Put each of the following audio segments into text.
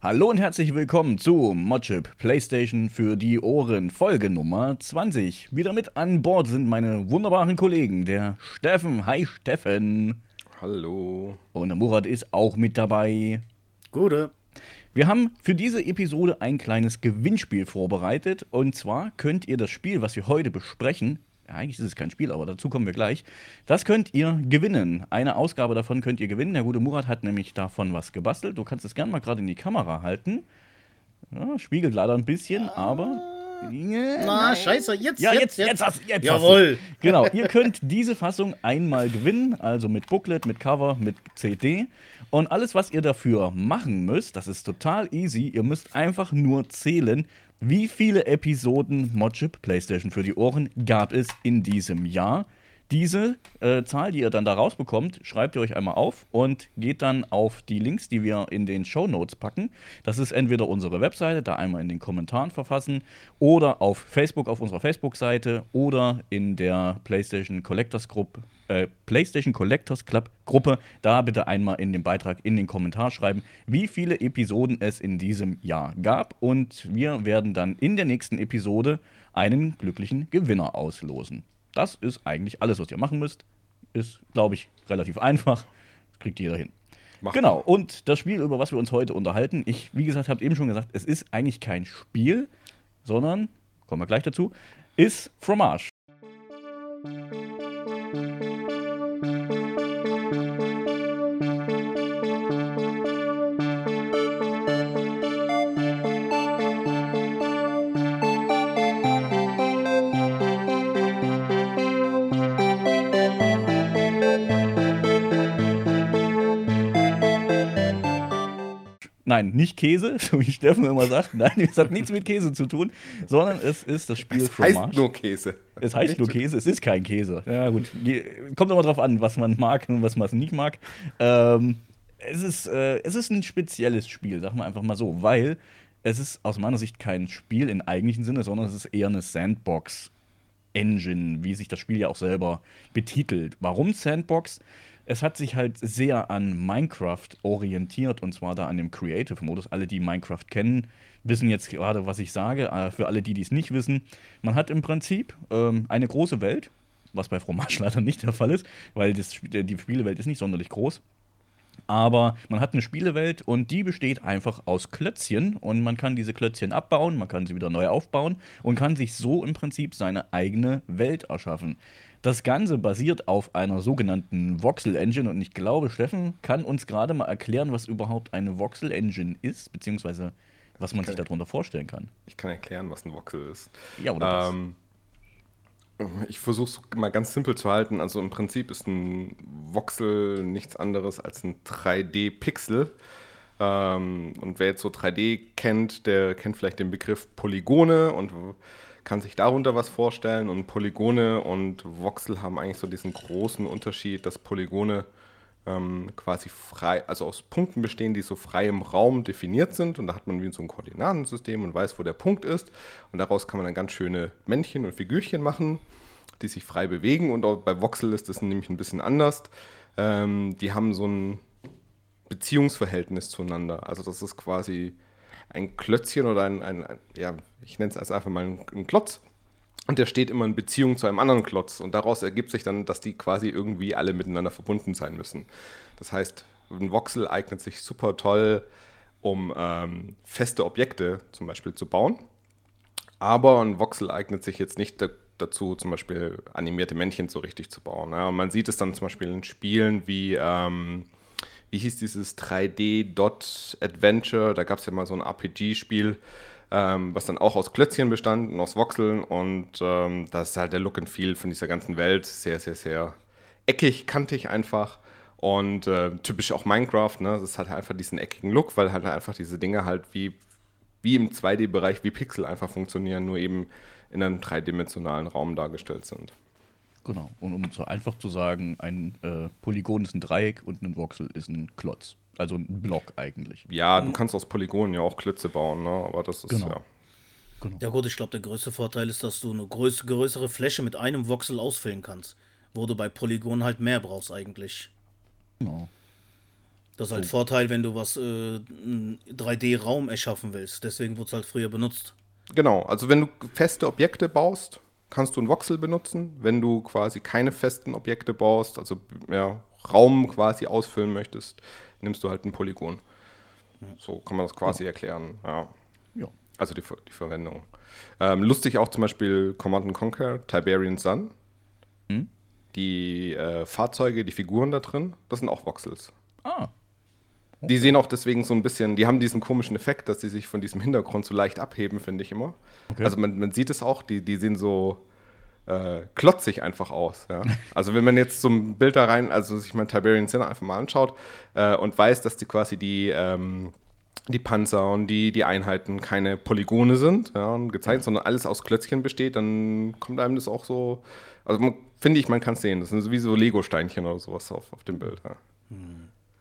Hallo und herzlich willkommen zu Modchip PlayStation für die Ohren, Folge Nummer 20. Wieder mit an Bord sind meine wunderbaren Kollegen, der Steffen. Hi Steffen. Hallo. Und der Murat ist auch mit dabei. Gute. Wir haben für diese Episode ein kleines Gewinnspiel vorbereitet. Und zwar könnt ihr das Spiel, was wir heute besprechen, ja, eigentlich ist es kein Spiel, aber dazu kommen wir gleich. Das könnt ihr gewinnen. Eine Ausgabe davon könnt ihr gewinnen. Der gute Murat hat nämlich davon was gebastelt. Du kannst es gerne mal gerade in die Kamera halten. Ja, spiegelt leider ein bisschen, aber. Na, scheiße, jetzt, Ja, jetzt, jetzt, jetzt, hast, jetzt Jawohl. Hast. Genau, ihr könnt diese Fassung einmal gewinnen, also mit Booklet, mit Cover, mit CD. Und alles, was ihr dafür machen müsst, das ist total easy. Ihr müsst einfach nur zählen, wie viele Episoden Modchip PlayStation für die Ohren gab es in diesem Jahr. Diese äh, Zahl, die ihr dann da rausbekommt, schreibt ihr euch einmal auf und geht dann auf die Links, die wir in den Show Notes packen. Das ist entweder unsere Webseite, da einmal in den Kommentaren verfassen, oder auf Facebook, auf unserer Facebook-Seite oder in der PlayStation Collectors Group, äh, PlayStation Collectors Club Gruppe. Da bitte einmal in den Beitrag in den Kommentar schreiben, wie viele Episoden es in diesem Jahr gab. Und wir werden dann in der nächsten Episode einen glücklichen Gewinner auslosen. Das ist eigentlich alles, was ihr machen müsst. Ist, glaube ich, relativ einfach. Kriegt jeder hin. Macht genau, und das Spiel, über was wir uns heute unterhalten, ich, wie gesagt, habe eben schon gesagt, es ist eigentlich kein Spiel, sondern, kommen wir gleich dazu, ist Fromage. Nein, nicht Käse, so wie Steffen immer sagt. Nein, es hat nichts mit Käse zu tun, sondern es ist das Spiel Es heißt Fromage. nur Käse. Es heißt nur Käse, es ist kein Käse. Ja, gut. Kommt immer drauf an, was man mag und was man nicht mag. Ähm, es, ist, äh, es ist ein spezielles Spiel, sagen wir einfach mal so, weil es ist aus meiner Sicht kein Spiel im eigentlichen Sinne, sondern es ist eher eine Sandbox-Engine, wie sich das Spiel ja auch selber betitelt. Warum Sandbox? Es hat sich halt sehr an Minecraft orientiert und zwar da an dem Creative-Modus. Alle, die Minecraft kennen, wissen jetzt gerade, was ich sage. Äh, Für alle, die dies nicht wissen, man hat im Prinzip ähm, eine große Welt, was bei Fromage leider nicht der Fall ist, weil das, die Spielewelt ist nicht sonderlich groß. Aber man hat eine Spielewelt und die besteht einfach aus Klötzchen und man kann diese Klötzchen abbauen, man kann sie wieder neu aufbauen und kann sich so im Prinzip seine eigene Welt erschaffen. Das Ganze basiert auf einer sogenannten Voxel Engine und ich glaube, Steffen kann uns gerade mal erklären, was überhaupt eine Voxel Engine ist, beziehungsweise was man sich darunter vorstellen kann. Ich kann erklären, was ein Voxel ist. Ja, oder was? Ähm, ich versuche es mal ganz simpel zu halten. Also im Prinzip ist ein Voxel nichts anderes als ein 3D-Pixel. Ähm, und wer jetzt so 3D kennt, der kennt vielleicht den Begriff Polygone und kann sich darunter was vorstellen. Und Polygone und Voxel haben eigentlich so diesen großen Unterschied, dass Polygone ähm, quasi frei, also aus Punkten bestehen, die so frei im Raum definiert sind. Und da hat man wie so ein Koordinatensystem und weiß, wo der Punkt ist. Und daraus kann man dann ganz schöne Männchen und Figürchen machen, die sich frei bewegen. Und auch bei Voxel ist das nämlich ein bisschen anders. Ähm, die haben so ein Beziehungsverhältnis zueinander. Also das ist quasi ein Klötzchen oder ein, ein, ein ja, ich nenne es einfach mal ein, ein Klotz. Und der steht immer in Beziehung zu einem anderen Klotz. Und daraus ergibt sich dann, dass die quasi irgendwie alle miteinander verbunden sein müssen. Das heißt, ein Voxel eignet sich super toll, um ähm, feste Objekte zum Beispiel zu bauen. Aber ein Voxel eignet sich jetzt nicht da, dazu, zum Beispiel animierte Männchen so richtig zu bauen. Ja, man sieht es dann zum Beispiel in Spielen wie, ähm, wie hieß dieses 3D Dot Adventure? Da gab es ja mal so ein RPG-Spiel, ähm, was dann auch aus Klötzchen bestand und aus Voxeln. Und ähm, das ist halt der Look and Feel von dieser ganzen Welt. Sehr, sehr, sehr eckig, kantig einfach. Und äh, typisch auch Minecraft, ne? Das hat halt einfach diesen eckigen Look, weil halt einfach diese Dinge halt wie, wie im 2D-Bereich, wie Pixel einfach funktionieren, nur eben in einem dreidimensionalen Raum dargestellt sind. Genau. Und um so einfach zu sagen, ein äh, Polygon ist ein Dreieck und ein Voxel ist ein Klotz. Also ein Block eigentlich. Ja, du kannst aus Polygonen ja auch Klötze bauen, ne? aber das ist Genau. ja. Genau. Ja gut, ich glaube, der größte Vorteil ist, dass du eine größ größere Fläche mit einem Voxel ausfüllen kannst. Wo du bei Polygonen halt mehr brauchst eigentlich. genau. Das ist halt Vorteil, wenn du was, äh, einen 3D-Raum erschaffen willst. Deswegen wurde es halt früher benutzt. Genau, also wenn du feste Objekte baust, kannst du einen Voxel benutzen. Wenn du quasi keine festen Objekte baust, also ja, Raum quasi ausfüllen möchtest, nimmst du halt ein Polygon. So kann man das quasi erklären. Ja. Ja. Also die, die Verwendung. Ähm, lustig auch zum Beispiel Command Conquer, Tiberian Sun. Hm? Die äh, Fahrzeuge, die Figuren da drin, das sind auch Voxels. Ah, Die sehen auch deswegen so ein bisschen, die haben diesen komischen Effekt, dass sie sich von diesem Hintergrund so leicht abheben, finde ich immer. Okay. Also man, man sieht es auch, die, die sehen so äh, klotzig einfach aus. Ja? Also wenn man jetzt so ein Bild da rein, also sich mal Tiberian Sin einfach mal anschaut äh, und weiß, dass die quasi die, ähm, die Panzer und die, die Einheiten keine Polygone sind, ja, und gezeigt, sondern alles aus Klötzchen besteht, dann kommt einem das auch so, also man, finde ich, man kann es sehen. Das sind so wie so Lego-Steinchen oder sowas auf, auf dem Bild. Ja.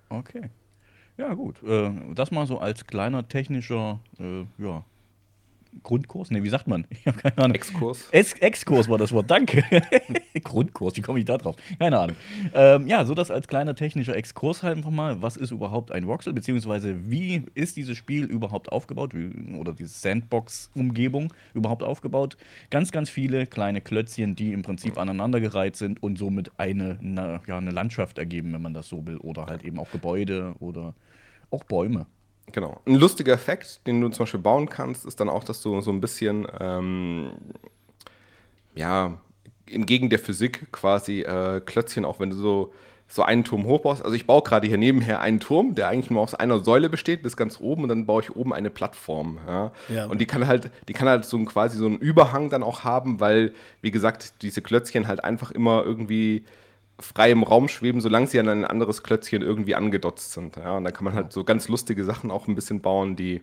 okay. Ja, gut. Äh, das mal so als kleiner technischer äh, ja, Grundkurs? Ne, wie sagt man? Ich habe keine Ahnung. Exkurs. Es Exkurs war das Wort, danke. Grundkurs, wie komme ich da drauf? Keine Ahnung. Ähm, ja, so das als kleiner technischer Exkurs halt einfach mal. Was ist überhaupt ein Voxel, beziehungsweise wie ist dieses Spiel überhaupt aufgebaut oder diese Sandbox-Umgebung überhaupt aufgebaut? Ganz, ganz viele kleine Klötzchen, die im Prinzip aneinandergereiht sind und somit eine, na, ja, eine Landschaft ergeben, wenn man das so will. Oder halt eben auch Gebäude oder auch Bäume. Genau. Ein lustiger Effekt, den du zum Beispiel bauen kannst, ist dann auch, dass du so ein bisschen, ähm, ja, entgegen der Physik quasi äh, Klötzchen, auch wenn du so, so einen Turm hochbaust. Also ich baue gerade hier nebenher einen Turm, der eigentlich nur aus einer Säule besteht, bis ganz oben, und dann baue ich oben eine Plattform. Ja? Ja. Und die kann halt, die kann halt so ein, quasi so einen Überhang dann auch haben, weil, wie gesagt, diese Klötzchen halt einfach immer irgendwie frei im Raum schweben, solange sie an ein anderes Klötzchen irgendwie angedotzt sind. Ja, und da kann man halt so ganz lustige Sachen auch ein bisschen bauen, die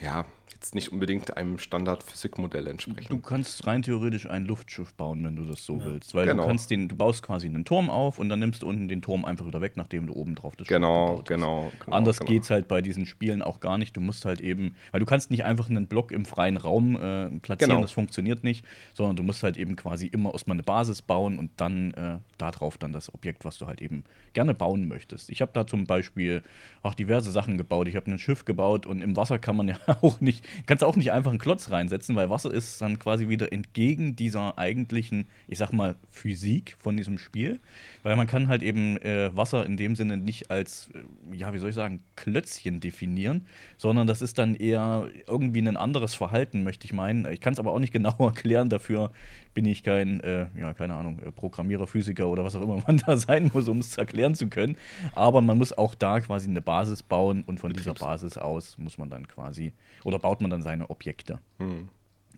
ja jetzt nicht unbedingt einem Standard-Physikmodell Du entsprechen. kannst rein theoretisch ein Luftschiff bauen, wenn du das so willst. Weil Genau. du kannst den, du baust quasi einen Turm auf und dann nimmst du unten den Turm einfach wieder weg, nachdem du oben drauf das Schiff Genau, gebaut hast. genau, genau. Anders genau. geht's halt bei diesen Spielen auch gar nicht. Du musst halt eben, weil du kannst nicht einfach einen Block im freien Raum äh, platzieren, Genau. das funktioniert nicht, sondern du musst halt eben quasi immer erstmal eine Basis bauen und dann äh, darauf dann das Objekt, was du halt eben gerne bauen möchtest. Ich habe da zum Beispiel auch diverse Sachen gebaut. Ich habe ein Schiff gebaut und im Wasser kann man ja auch nicht, kannst auch nicht einfach einen Klotz reinsetzen, weil Wasser ist dann quasi wieder entgegen dieser eigentlichen, ich sag mal, Physik von diesem Spiel. Weil man kann halt eben äh, Wasser in dem Sinne nicht als, äh, ja, wie soll ich sagen, Klötzchen definieren, sondern das ist dann eher irgendwie ein anderes Verhalten, möchte ich meinen. Ich kann es aber auch nicht genau erklären, dafür bin ich kein, äh, ja, keine Ahnung, äh, Programmierer, Physiker oder was auch immer man da sein muss, um es erklären zu können. Aber man muss auch da quasi eine Basis bauen und von dieser Basis aus muss man dann quasi, oder baut man dann seine Objekte. Hm.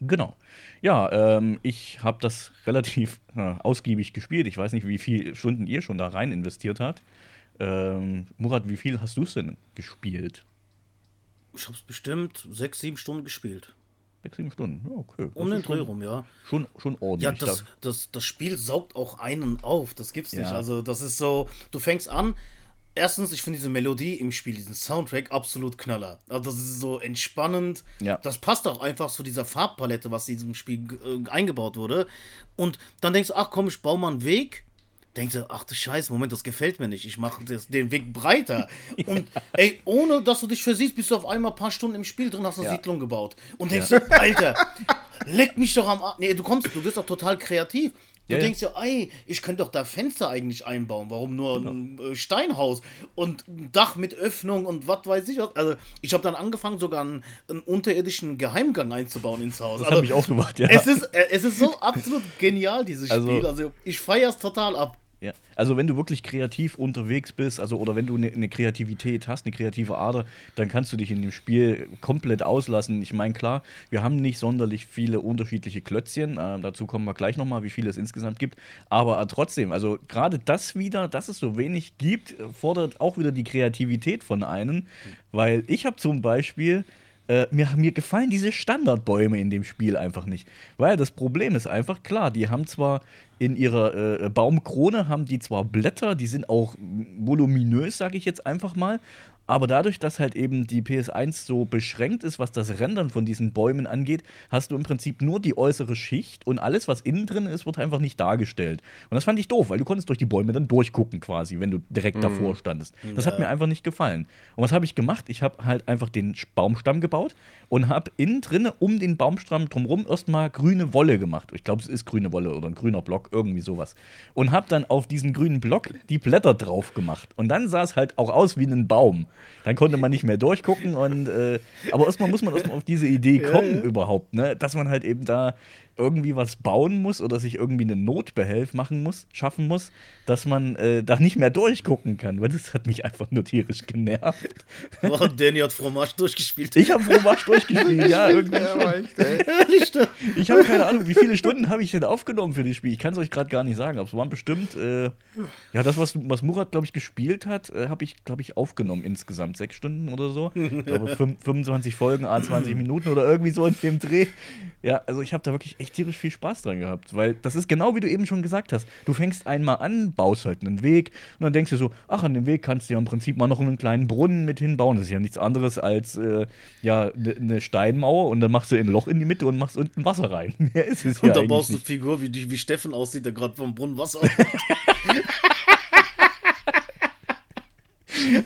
Genau. Ja, ähm, ich habe das relativ äh, ausgiebig gespielt. Ich weiß nicht, wie viele Stunden ihr schon da rein investiert habt. Ähm, Murat, wie viel hast du es denn gespielt? Ich hab's bestimmt sechs, sieben Stunden gespielt. Sechs, sieben Stunden. Ja, okay. Um Das den Dreh rum, ja. schon, schon Ja, ordentlich. das, Da- das, das Spiel saugt auch einen auf. Das gibt's nicht. Ja. Also, das ist so, du fängst an. Erstens, ich finde diese Melodie im Spiel, diesen Soundtrack, absolut knaller. Also, das ist so entspannend. Ja. Das passt auch einfach zu dieser Farbpalette, was in diesem Spiel äh, eingebaut wurde. Und dann denkst du, ach komm, ich baue mal einen Weg. Denkst du, ach du Scheiße, Moment, das gefällt mir nicht. Ich mache den Weg breiter. Und ey, ohne dass du dich versiehst, bist du auf einmal ein paar Stunden im Spiel drin, hast eine Ja. Siedlung gebaut. Und denkst du, Alter, leck mich doch am Arsch. Nee, du kommst, du wirst doch total kreativ. Du Ja, denkst ja, ey, ich könnte doch da Fenster eigentlich einbauen. Warum nur ein äh, Steinhaus und ein Dach mit Öffnung und was weiß ich was. Also, ich habe dann angefangen, sogar einen, einen unterirdischen Geheimgang einzubauen ins Haus. das also, habe ich auch gemacht, ja. es ist, äh, es ist so absolut genial, dieses Also- Spiel. Also, ich feiere es total ab. Ja. Also wenn du wirklich kreativ unterwegs bist, also oder wenn du eine ne Kreativität hast, eine kreative Ader, dann kannst du dich in dem Spiel komplett auslassen. Ich meine, klar, wir haben nicht sonderlich viele unterschiedliche Klötzchen. Äh, dazu kommen wir gleich nochmal, wie viele es insgesamt gibt. Aber äh, trotzdem, also gerade das wieder, dass es so wenig gibt, fordert auch wieder die Kreativität von einem. Weil ich habe zum Beispiel äh, mir, mir gefallen diese Standardbäume in dem Spiel einfach nicht. Weil das Problem ist einfach, klar, die haben zwar in ihrer äh, Baumkrone haben die zwar Blätter, die sind auch voluminös, sage ich jetzt einfach mal, Aber dadurch, dass halt eben die PS1 so beschränkt ist, was das Rendern von diesen Bäumen angeht, hast du im Prinzip nur die äußere Schicht und alles, was innen drin ist, wird einfach nicht dargestellt. Und das fand ich doof, weil du konntest durch die Bäume dann durchgucken quasi, wenn du direkt davor standest. Das hat mir einfach nicht gefallen. Und was habe ich gemacht? Ich habe halt einfach den Baumstamm gebaut und habe innen drin um den Baumstamm drumherum erstmal grüne Wolle gemacht. Ich glaube, es ist grüne Wolle oder ein grüner Block, irgendwie sowas. Und habe dann auf diesen grünen Block die Blätter drauf gemacht. Und dann sah es halt auch aus wie ein Baum. Dann konnte man nicht mehr durchgucken und äh, aber erstmal muss man erstmal auf diese Idee kommen ja. überhaupt, ne? Dass man halt eben da irgendwie was bauen muss oder sich irgendwie eine Notbehelf machen muss, schaffen muss, dass man äh, da nicht mehr durchgucken kann. Weil das hat mich einfach nur tierisch genervt. Oh, Danny hat Fromage durchgespielt. Ich habe Fromage durchgespielt, ja, irgendwie schon. Ich habe keine Ahnung, wie viele Stunden habe ich denn aufgenommen für das Spiel? Ich kann es euch gerade gar nicht sagen, aber es waren bestimmt, äh, ja, das, was, was Murat, glaube ich, gespielt hat, äh, habe ich, glaube ich, aufgenommen insgesamt. Sechs Stunden oder so. Ich glaube, fün- 25 Folgen, a 20 Minuten oder irgendwie so in dem Dreh. Ja, also ich habe da wirklich echt tierisch viel Spaß dran gehabt, weil das ist genau wie du eben schon gesagt hast. Du fängst einmal an, baust halt einen Weg und dann denkst du so, ach, an dem Weg kannst du ja im Prinzip mal noch einen kleinen Brunnen mit hinbauen. Das ist ja nichts anderes als, äh, ja, eine Steinmauer und dann machst du ein Loch in die Mitte und machst unten Wasser rein. Mehr ist es ja Und da eigentlich baust du eine Figur, wie, die- wie Steffen aussieht, der gerade vom Brunnen Wasser.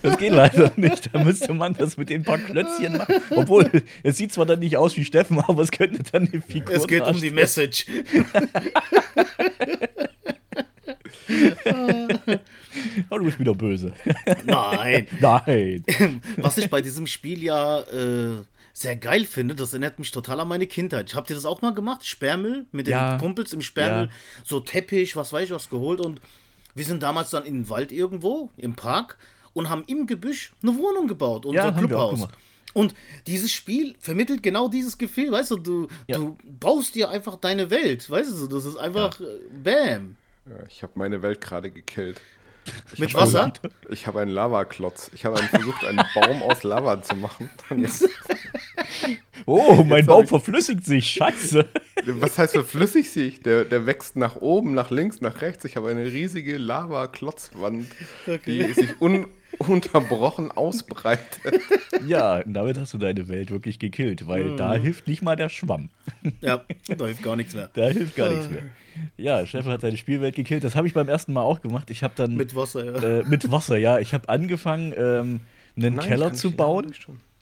Das geht leider nicht. Da müsste man das mit den paar Klötzchen machen. Obwohl, es sieht zwar dann nicht aus wie Steffen, aber es könnte dann eine Figur es geht um die. Message. Oh, du bist wieder böse. Nein. Nein. Was ich bei diesem Spiel ja äh, sehr geil finde, das erinnert mich total an meine Kindheit. Habt ihr das auch mal gemacht? Sperrmüll mit den Ja. Kumpels im Sperrmüll, Ja. so Teppich, was weiß ich was geholt und wir sind damals dann in den Wald irgendwo, im Park und haben im Gebüsch eine Wohnung gebaut, unser Ja, Clubhaus. Und dieses Spiel vermittelt genau dieses Gefühl, weißt du, du, Ja. du baust dir einfach deine Welt, weißt du, das ist einfach äh, Bam. Ja, ich habe meine Welt gerade gekillt. Mit hab Wasser? einen- Ich habe einen Lavaklotz. Ich habe versucht, einen Baum aus Lava zu machen. Jetzt, Oh, mein Jetzt Baum ich- verflüssigt sich. Scheiße. was heißt verflüssig sich? Der, der wächst nach oben, nach links, nach rechts. Ich habe eine riesige Lava-Klotzwand, die sich un unterbrochen ausbreitet. Ja, und damit hast du deine Welt wirklich gekillt, weil da Mhm. hilft nicht mal der Schwamm. Ja, da hilft gar nichts mehr. Da hilft gar nichts mehr. Ja, Steffen hat seine Spielwelt gekillt. Das habe ich beim ersten Mal auch gemacht. Ich habe dann Mit Wasser, ja. äh, mit Wasser, ja. Ich habe angefangen, ähm, einen Nein, Keller zu bauen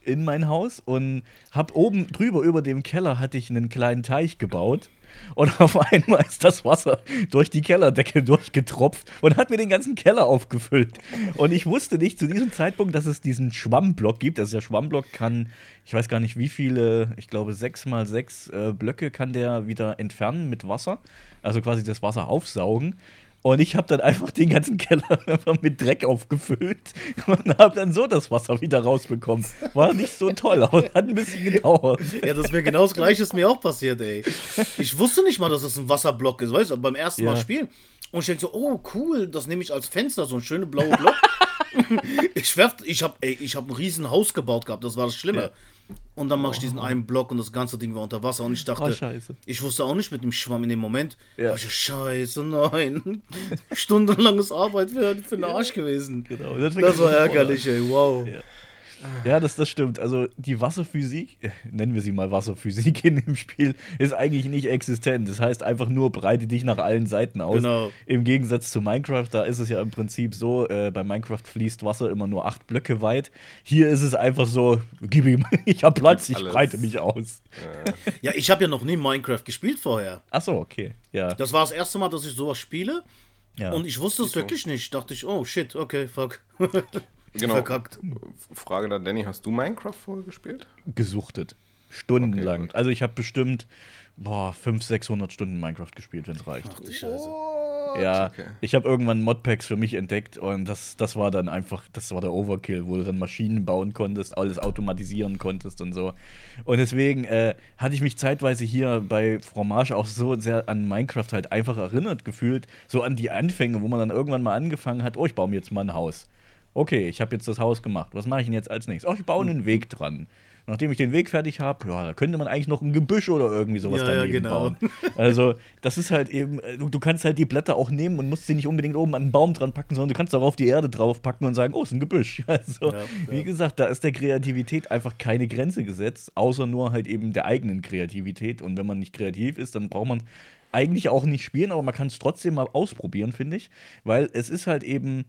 in mein Haus und habe oben drüber über dem Keller hatte ich einen kleinen Teich gebaut. Und auf einmal ist das Wasser durch die Kellerdecke durchgetropft und hat mir den ganzen Keller aufgefüllt. Und ich wusste nicht zu diesem Zeitpunkt, dass es diesen Schwammblock gibt. Also der Schwammblock kann, ich weiß gar nicht wie viele, ich glaube sechs mal sechs äh, Blöcke kann der wieder entfernen mit Wasser. Also quasi das Wasser aufsaugen. Und ich habe dann einfach den ganzen Keller einfach mit Dreck aufgefüllt und habe dann so das Wasser wieder rausbekommen. War nicht so toll, aber hat ein bisschen gedauert. Ja, das wäre genau das gleiche, ist mir auch passiert, ey. Ich wusste nicht mal, dass es ein Wasserblock ist, weißt du, beim ersten Mal Ja. spielen. Und ich denke so, oh cool, das nehme ich als Fenster, so ein schöne blaue Block. ich werf, ich habe ich hab ein riesen Haus gebaut gehabt, das war das Schlimme. Ja. Und dann mache ich diesen einen Block und das ganze Ding war unter Wasser und ich dachte, Oh, ich wusste auch nicht mit dem Schwamm in dem Moment. Ja. Ich, scheiße, nein. Stundenlanges Arbeit für, für den Arsch gewesen. Genau, das Das war ärgerlich, ey, wow. Ja. Ja, das, das stimmt. Also die Wasserphysik, nennen wir sie mal Wasserphysik in dem Spiel, ist eigentlich nicht existent. Das heißt einfach nur, breite dich nach allen Seiten aus. Genau. Im Gegensatz zu Minecraft, da ist es ja im Prinzip so, äh, bei Minecraft fließt Wasser immer nur acht Blöcke weit. Hier ist es einfach so, gib ihm, ich hab Platz, ich Alles. breite mich aus. Ja, ich habe ja noch nie Minecraft gespielt vorher. Achso, okay. Ja. Das war das erste Mal, dass ich sowas spiele. ja. Und ich wusste es wirklich nicht. Dachte ich, oh shit, okay, fuck. Genau. Verkackt. Frage dann, Danny, hast du Minecraft vorher gespielt? gesuchtet. Stundenlang. Okay, also ich habe bestimmt, boah, 500, 600 Stunden Minecraft gespielt, wenn es reicht. Ach du Scheiße. Ja, Okay. ich habe irgendwann Modpacks für mich entdeckt und das, das war dann einfach, das war der Overkill, wo du dann Maschinen bauen konntest, alles automatisieren konntest und so. Und deswegen äh, hatte ich mich zeitweise hier bei Fromage auch so sehr an Minecraft halt einfach erinnert gefühlt, so an die Anfänge, wo man dann irgendwann mal angefangen hat, oh, ich baue mir jetzt mal ein Haus. Okay, ich habe jetzt das Haus gemacht. Was mache ich denn jetzt als nächstes? Oh, ich baue einen Weg dran. nachdem ich den Weg fertig habe, ja, da könnte man eigentlich noch ein Gebüsch oder irgendwie sowas Ja, ja, daneben genau. bauen. Also, das ist halt eben, äh, du, du kannst halt die Blätter auch nehmen und musst sie nicht unbedingt oben an einen Baum dran packen, sondern du kannst darauf die Erde drauf packen und sagen, oh, ist ein Gebüsch. Also, Ja, wie ja. gesagt, da ist der Kreativität einfach keine Grenze gesetzt, außer nur halt eben der eigenen Kreativität. Und wenn man nicht kreativ ist, dann braucht man eigentlich auch nicht spielen, aber man kann es trotzdem mal ausprobieren, finde ich. Weil es ist halt eben,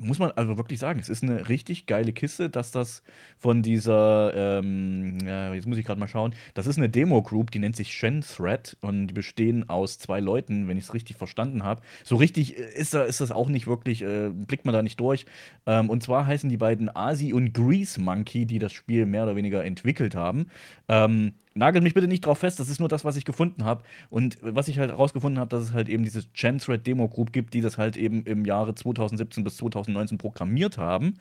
muss man also wirklich sagen, es ist eine richtig geile Kiste, dass das von dieser, ähm, ja, jetzt muss ich gerade mal schauen, das ist eine Demo-Group, die nennt sich Shen Thread und die bestehen aus zwei Leuten, wenn ich es richtig verstanden habe. So richtig äh, ist, da, ist das auch nicht wirklich, äh, blickt man da nicht durch. Ähm, und zwar heißen die beiden Asi und Grease Monkey, die das Spiel mehr oder weniger entwickelt haben. Ähm, nagelt mich bitte nicht drauf fest, das ist nur das, was ich gefunden habe. Und was ich halt herausgefunden habe, dass es halt eben diese Gen-Thread Demo Group gibt, die das halt eben im Jahre 2017 bis 2019 programmiert haben.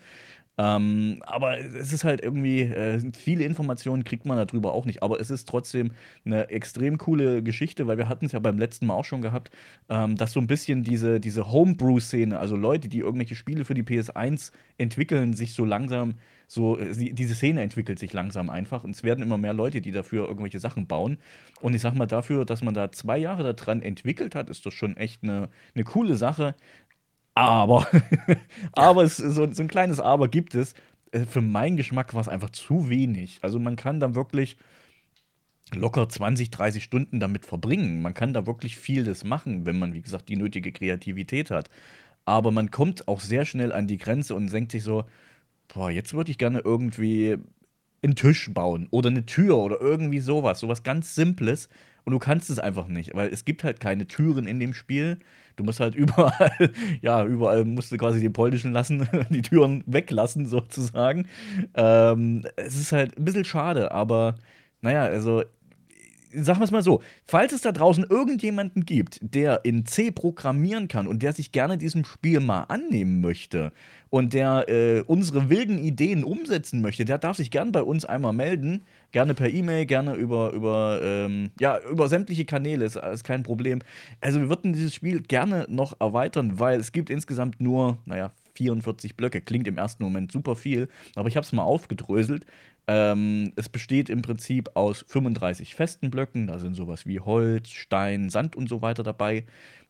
Ähm, aber es ist halt irgendwie, äh, viele Informationen kriegt man darüber auch nicht. Aber es ist trotzdem eine extrem coole Geschichte, weil wir hatten es ja beim letzten Mal auch schon gehabt, ähm, dass so ein bisschen diese, diese Homebrew-Szene, also Leute, die irgendwelche Spiele für die PS1 entwickeln, sich so langsam, so, äh, diese Szene entwickelt sich langsam einfach. Und es werden immer mehr Leute, die dafür irgendwelche Sachen bauen. Und ich sag mal, dafür, dass man da zwei Jahre daran entwickelt hat, ist das schon echt eine, eine coole Sache. Aber, aber es, so, so ein kleines Aber gibt es. Äh, Für meinen Geschmack war es einfach zu wenig. Also man kann da wirklich locker 20, 30 Stunden damit verbringen. Man kann da wirklich vieles machen, wenn man, wie gesagt, die nötige Kreativität hat. Aber man kommt auch sehr schnell an die Grenze und denkt sich so, boah, jetzt würde ich gerne irgendwie einen Tisch bauen oder eine Tür oder irgendwie sowas, sowas ganz Simples. Und du kannst es einfach nicht, weil es gibt halt keine Türen in dem Spiel. Du musst halt überall, ja, überall musst du quasi den polnischen lassen, die Türen weglassen sozusagen. Ähm, es ist halt ein bisschen schade, aber naja, also sagen wir es mal so, falls es da draußen irgendjemanden gibt, der in C programmieren kann und der sich gerne diesem Spiel mal annehmen möchte und der äh, unsere wilden Ideen umsetzen möchte, der darf sich gern bei uns einmal melden. Gerne per E-Mail, gerne über, über, ähm, ja, über sämtliche Kanäle, ist, ist kein Problem. Also wir würden dieses Spiel gerne noch erweitern, weil es gibt insgesamt nur, naja, 44 Blöcke. Klingt im ersten Moment super viel, aber ich habe es mal aufgedröselt. Ähm, es besteht im Prinzip aus 35 festen Blöcken. Da sind sowas wie Holz, Stein, Sand und so weiter dabei.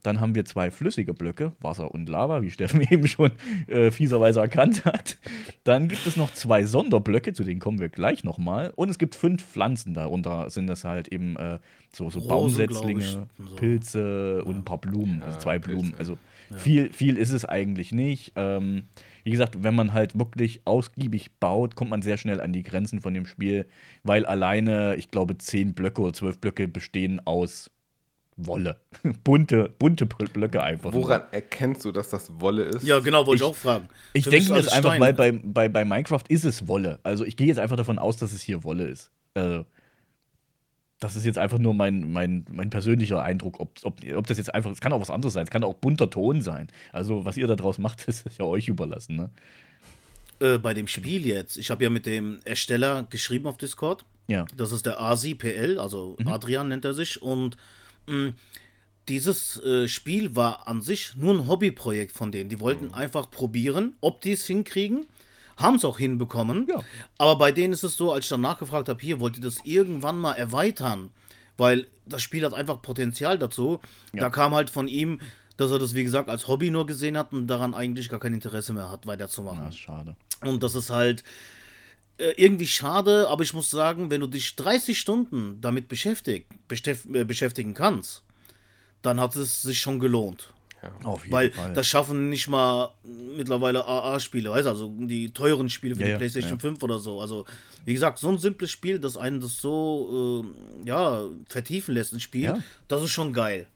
Dann haben wir zwei flüssige Blöcke, Wasser und Lava, wie Steffen eben schon äh, fieserweise erkannt hat. Dann gibt es noch zwei Sonderblöcke, zu denen kommen wir gleich nochmal. Und es gibt fünf Pflanzen. Darunter sind das halt eben äh, so, so Rosen, Baumsetzlinge, ich, und so. Pilze und ein paar Blumen, also Ja, zwei Pilze. Blumen. Also viel, viel ist es eigentlich nicht. Ähm, wie gesagt, wenn man halt wirklich ausgiebig baut, kommt man sehr schnell an die Grenzen von dem Spiel, weil alleine, ich glaube, zehn Blöcke oder zwölf Blöcke bestehen aus Wolle. bunte, bunte Blöcke einfach. nur. Woran erkennst du, dass das Wolle ist? Ja, genau, wollte ich Ich- auch fragen. Ich Für denke mir das einfach, Stein. weil bei, bei, bei Minecraft ist es Wolle. Also ich gehe jetzt einfach davon aus, dass es hier Wolle ist. Also, das ist jetzt einfach nur mein, mein, mein persönlicher Eindruck, ob, ob, ob das jetzt einfach, es kann auch was anderes sein, es kann auch bunter Ton sein. Also was ihr da draus macht, das ist ja euch überlassen. Ne? Äh, bei dem Spiel jetzt, ich habe ja mit dem Ersteller geschrieben auf Discord. Ja. Das ist der Asi PL, also Adrian nennt er sich. Und mh, dieses äh, Spiel war an sich nur ein Hobbyprojekt von denen. Die wollten einfach probieren, ob die es hinkriegen. Haben es auch hinbekommen. Ja. Aber bei denen ist es so, als ich dann nachgefragt habe, hier, wollt ihr das irgendwann mal erweitern? Weil das Spiel hat einfach Potenzial dazu. Ja. Da kam halt von ihm, dass er das, wie gesagt, als Hobby nur gesehen hat und daran eigentlich gar kein Interesse mehr hat, weiterzumachen. Ist schade. Und das ist halt äh, irgendwie schade, aber ich muss sagen, wenn du dich 30 Stunden damit beschäftigt, beschäf äh, beschäftigen kannst, dann hat es sich schon gelohnt. Auf jeden Weil Fall. das schaffen nicht mal mittlerweile AA-Spiele, weißt du, also die teuren Spiele für Ja, die ja, PlayStation ja. 5 oder so. Also, wie gesagt, so ein simples Spiel, das einen das so, äh, ja, vertiefen lässt, ein Spiel, Ja. das ist schon geil.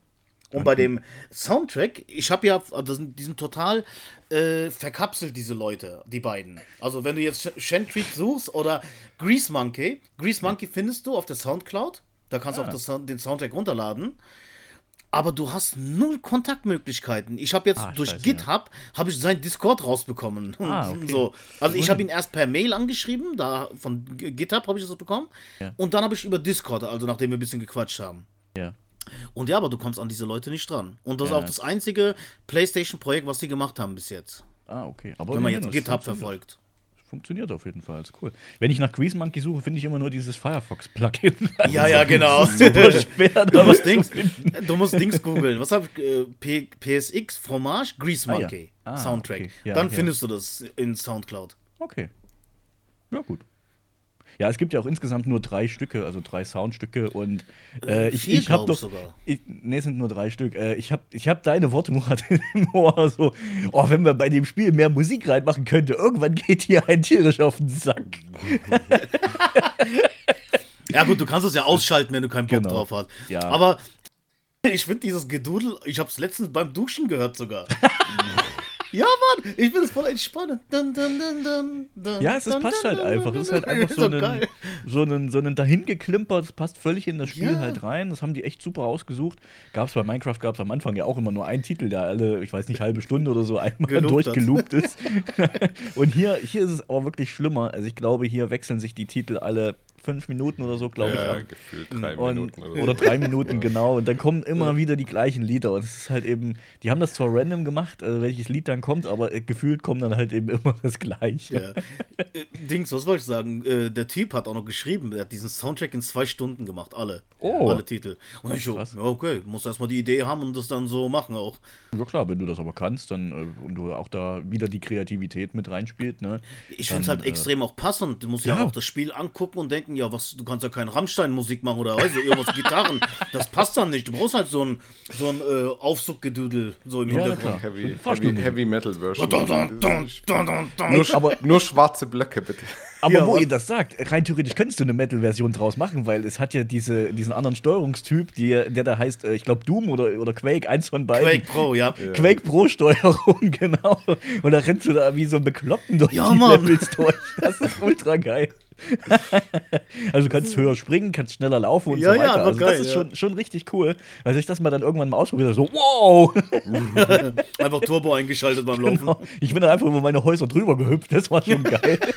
Und bei dem Soundtrack, ich habe ja, das sind, die sind total äh, verkapselt, diese Leute, die beiden. Also, wenn du jetzt Shentreat suchst oder Grease Monkey, Grease Monkey findest du auf der Soundcloud, da kannst du Ah. auch das, den Soundtrack runterladen. Aber du hast null Kontaktmöglichkeiten. Ich habe jetzt Ah, durch scheiße, GitHub habe ich sein Discord rausbekommen. Ah, okay. so. Also ich habe ihn erst per Mail angeschrieben, da von GitHub habe ich das bekommen. Ja. Und dann habe ich über Discord, also nachdem wir ein bisschen gequatscht haben. Ja. Und ja, aber du kommst an diese Leute nicht dran. Und das Ja. ist auch das einzige PlayStation-Projekt, was sie gemacht haben bis jetzt. Ah, okay. Aber Wenn man jetzt GitHub verfolgt. Funktioniert auf jeden Fall. Ist cool. Wenn ich nach Grease Monkey suche, finde ich immer nur dieses Firefox-Plugin. Ja, ja, genau. Super schwer. Du musst Dings, du musst Dings googeln. Was ich? Äh, PSX, Fromage, Grease Ah, ja. Monkey, Ah, Soundtrack. okay. Ja, Dann ja. findest du das in Soundcloud. Okay. Ja, gut. Ja, es gibt ja auch insgesamt nur drei Stücke, also drei Soundstücke und äh, ich, Vier, ich habe ich doch. sogar. Ich, nee, es sind nur drei Stück. Äh, ich habe ich hab deine Worte, Murat, im Ohr. So, oh, wenn man bei dem Spiel mehr Musik reinmachen könnte, irgendwann geht hier ein tierisch auf den Sack. Ja, gut, du kannst es ja ausschalten, wenn du keinen Bock Genau. drauf hast. Ja. Aber ich finde dieses Gedudel, ich habe es letztens beim Duschen gehört sogar. Ja, Mann, ich bin es voll entspannt. Dun, dun, dun, Ja, es ist, passt halt einfach. Es ist halt einfach so ein, so ein, so ein dahingeklimpert, es passt völlig in das Spiel Ja. halt rein. Das haben die echt super ausgesucht. Gab es bei Minecraft, gab es am Anfang ja auch immer nur einen Titel, der alle, ich weiß nicht, halbe Stunde oder so einmal durchgeloopt ist. Und hier, hier ist es aber wirklich schlimmer. Also ich glaube, hier wechseln sich die Titel alle fünf Minuten oder so, glaube ich, Ja, ab. gefühlt drei Und, Minuten oder so. oder drei Minuten, genau. Und dann kommen immer wieder die gleichen Lieder. Und es ist halt eben, die haben das zwar random gemacht, also welches Lied dann kommt, aber äh, gefühlt kommt dann halt eben immer das Gleiche. Ja. Äh, Dings, was wollte ich sagen? Äh, der Typ hat auch noch geschrieben, der hat diesen Soundtrack in zwei Stunden gemacht, alle. Oh. Alle Titel. Und ich so, okay, muss erstmal die Idee haben und das dann so machen auch. Ja klar, wenn du das aber kannst, dann äh, und du auch da wieder die Kreativität mit reinspielst, ne? Ich finde es halt äh, extrem auch passend. Du musst ja. ja. auch das Spiel angucken und denken, ja, was, du kannst ja keine Rammstein-Musik machen oder weißt du, irgendwas Gitarren. Das passt dann nicht. Du brauchst halt so ein, so ein äh, Aufzuggedüdel so im Ja, Hintergrund. Heavy, heavy. Heavy Metal Version. Nur, Aber- nur schwarze Blöcke, bitte. Aber Ja, wo ihr das sagt, rein theoretisch könntest du eine Metal-Version draus machen, weil es hat ja diese, diesen anderen Steuerungstyp, die, der da heißt, äh, ich glaube Doom oder, oder Quake, eins von beiden. Quake Pro, ja. Quake Pro Steuerung, genau. Und da rennst du da wie so ein Bekloppten durch Ja, die Mann. Levels durch. Das ist ultra geil. also du kannst höher springen, kannst schneller laufen und Ja, so ja, weiter. aber also geil, das ist ja. schon, schon richtig cool. Als ich das mal dann irgendwann mal ausprobiert so, wow! Einfach Turbo eingeschaltet beim Laufen. Genau. Ich bin dann einfach über meine Häuser drüber gehüpft. Das war schon geil.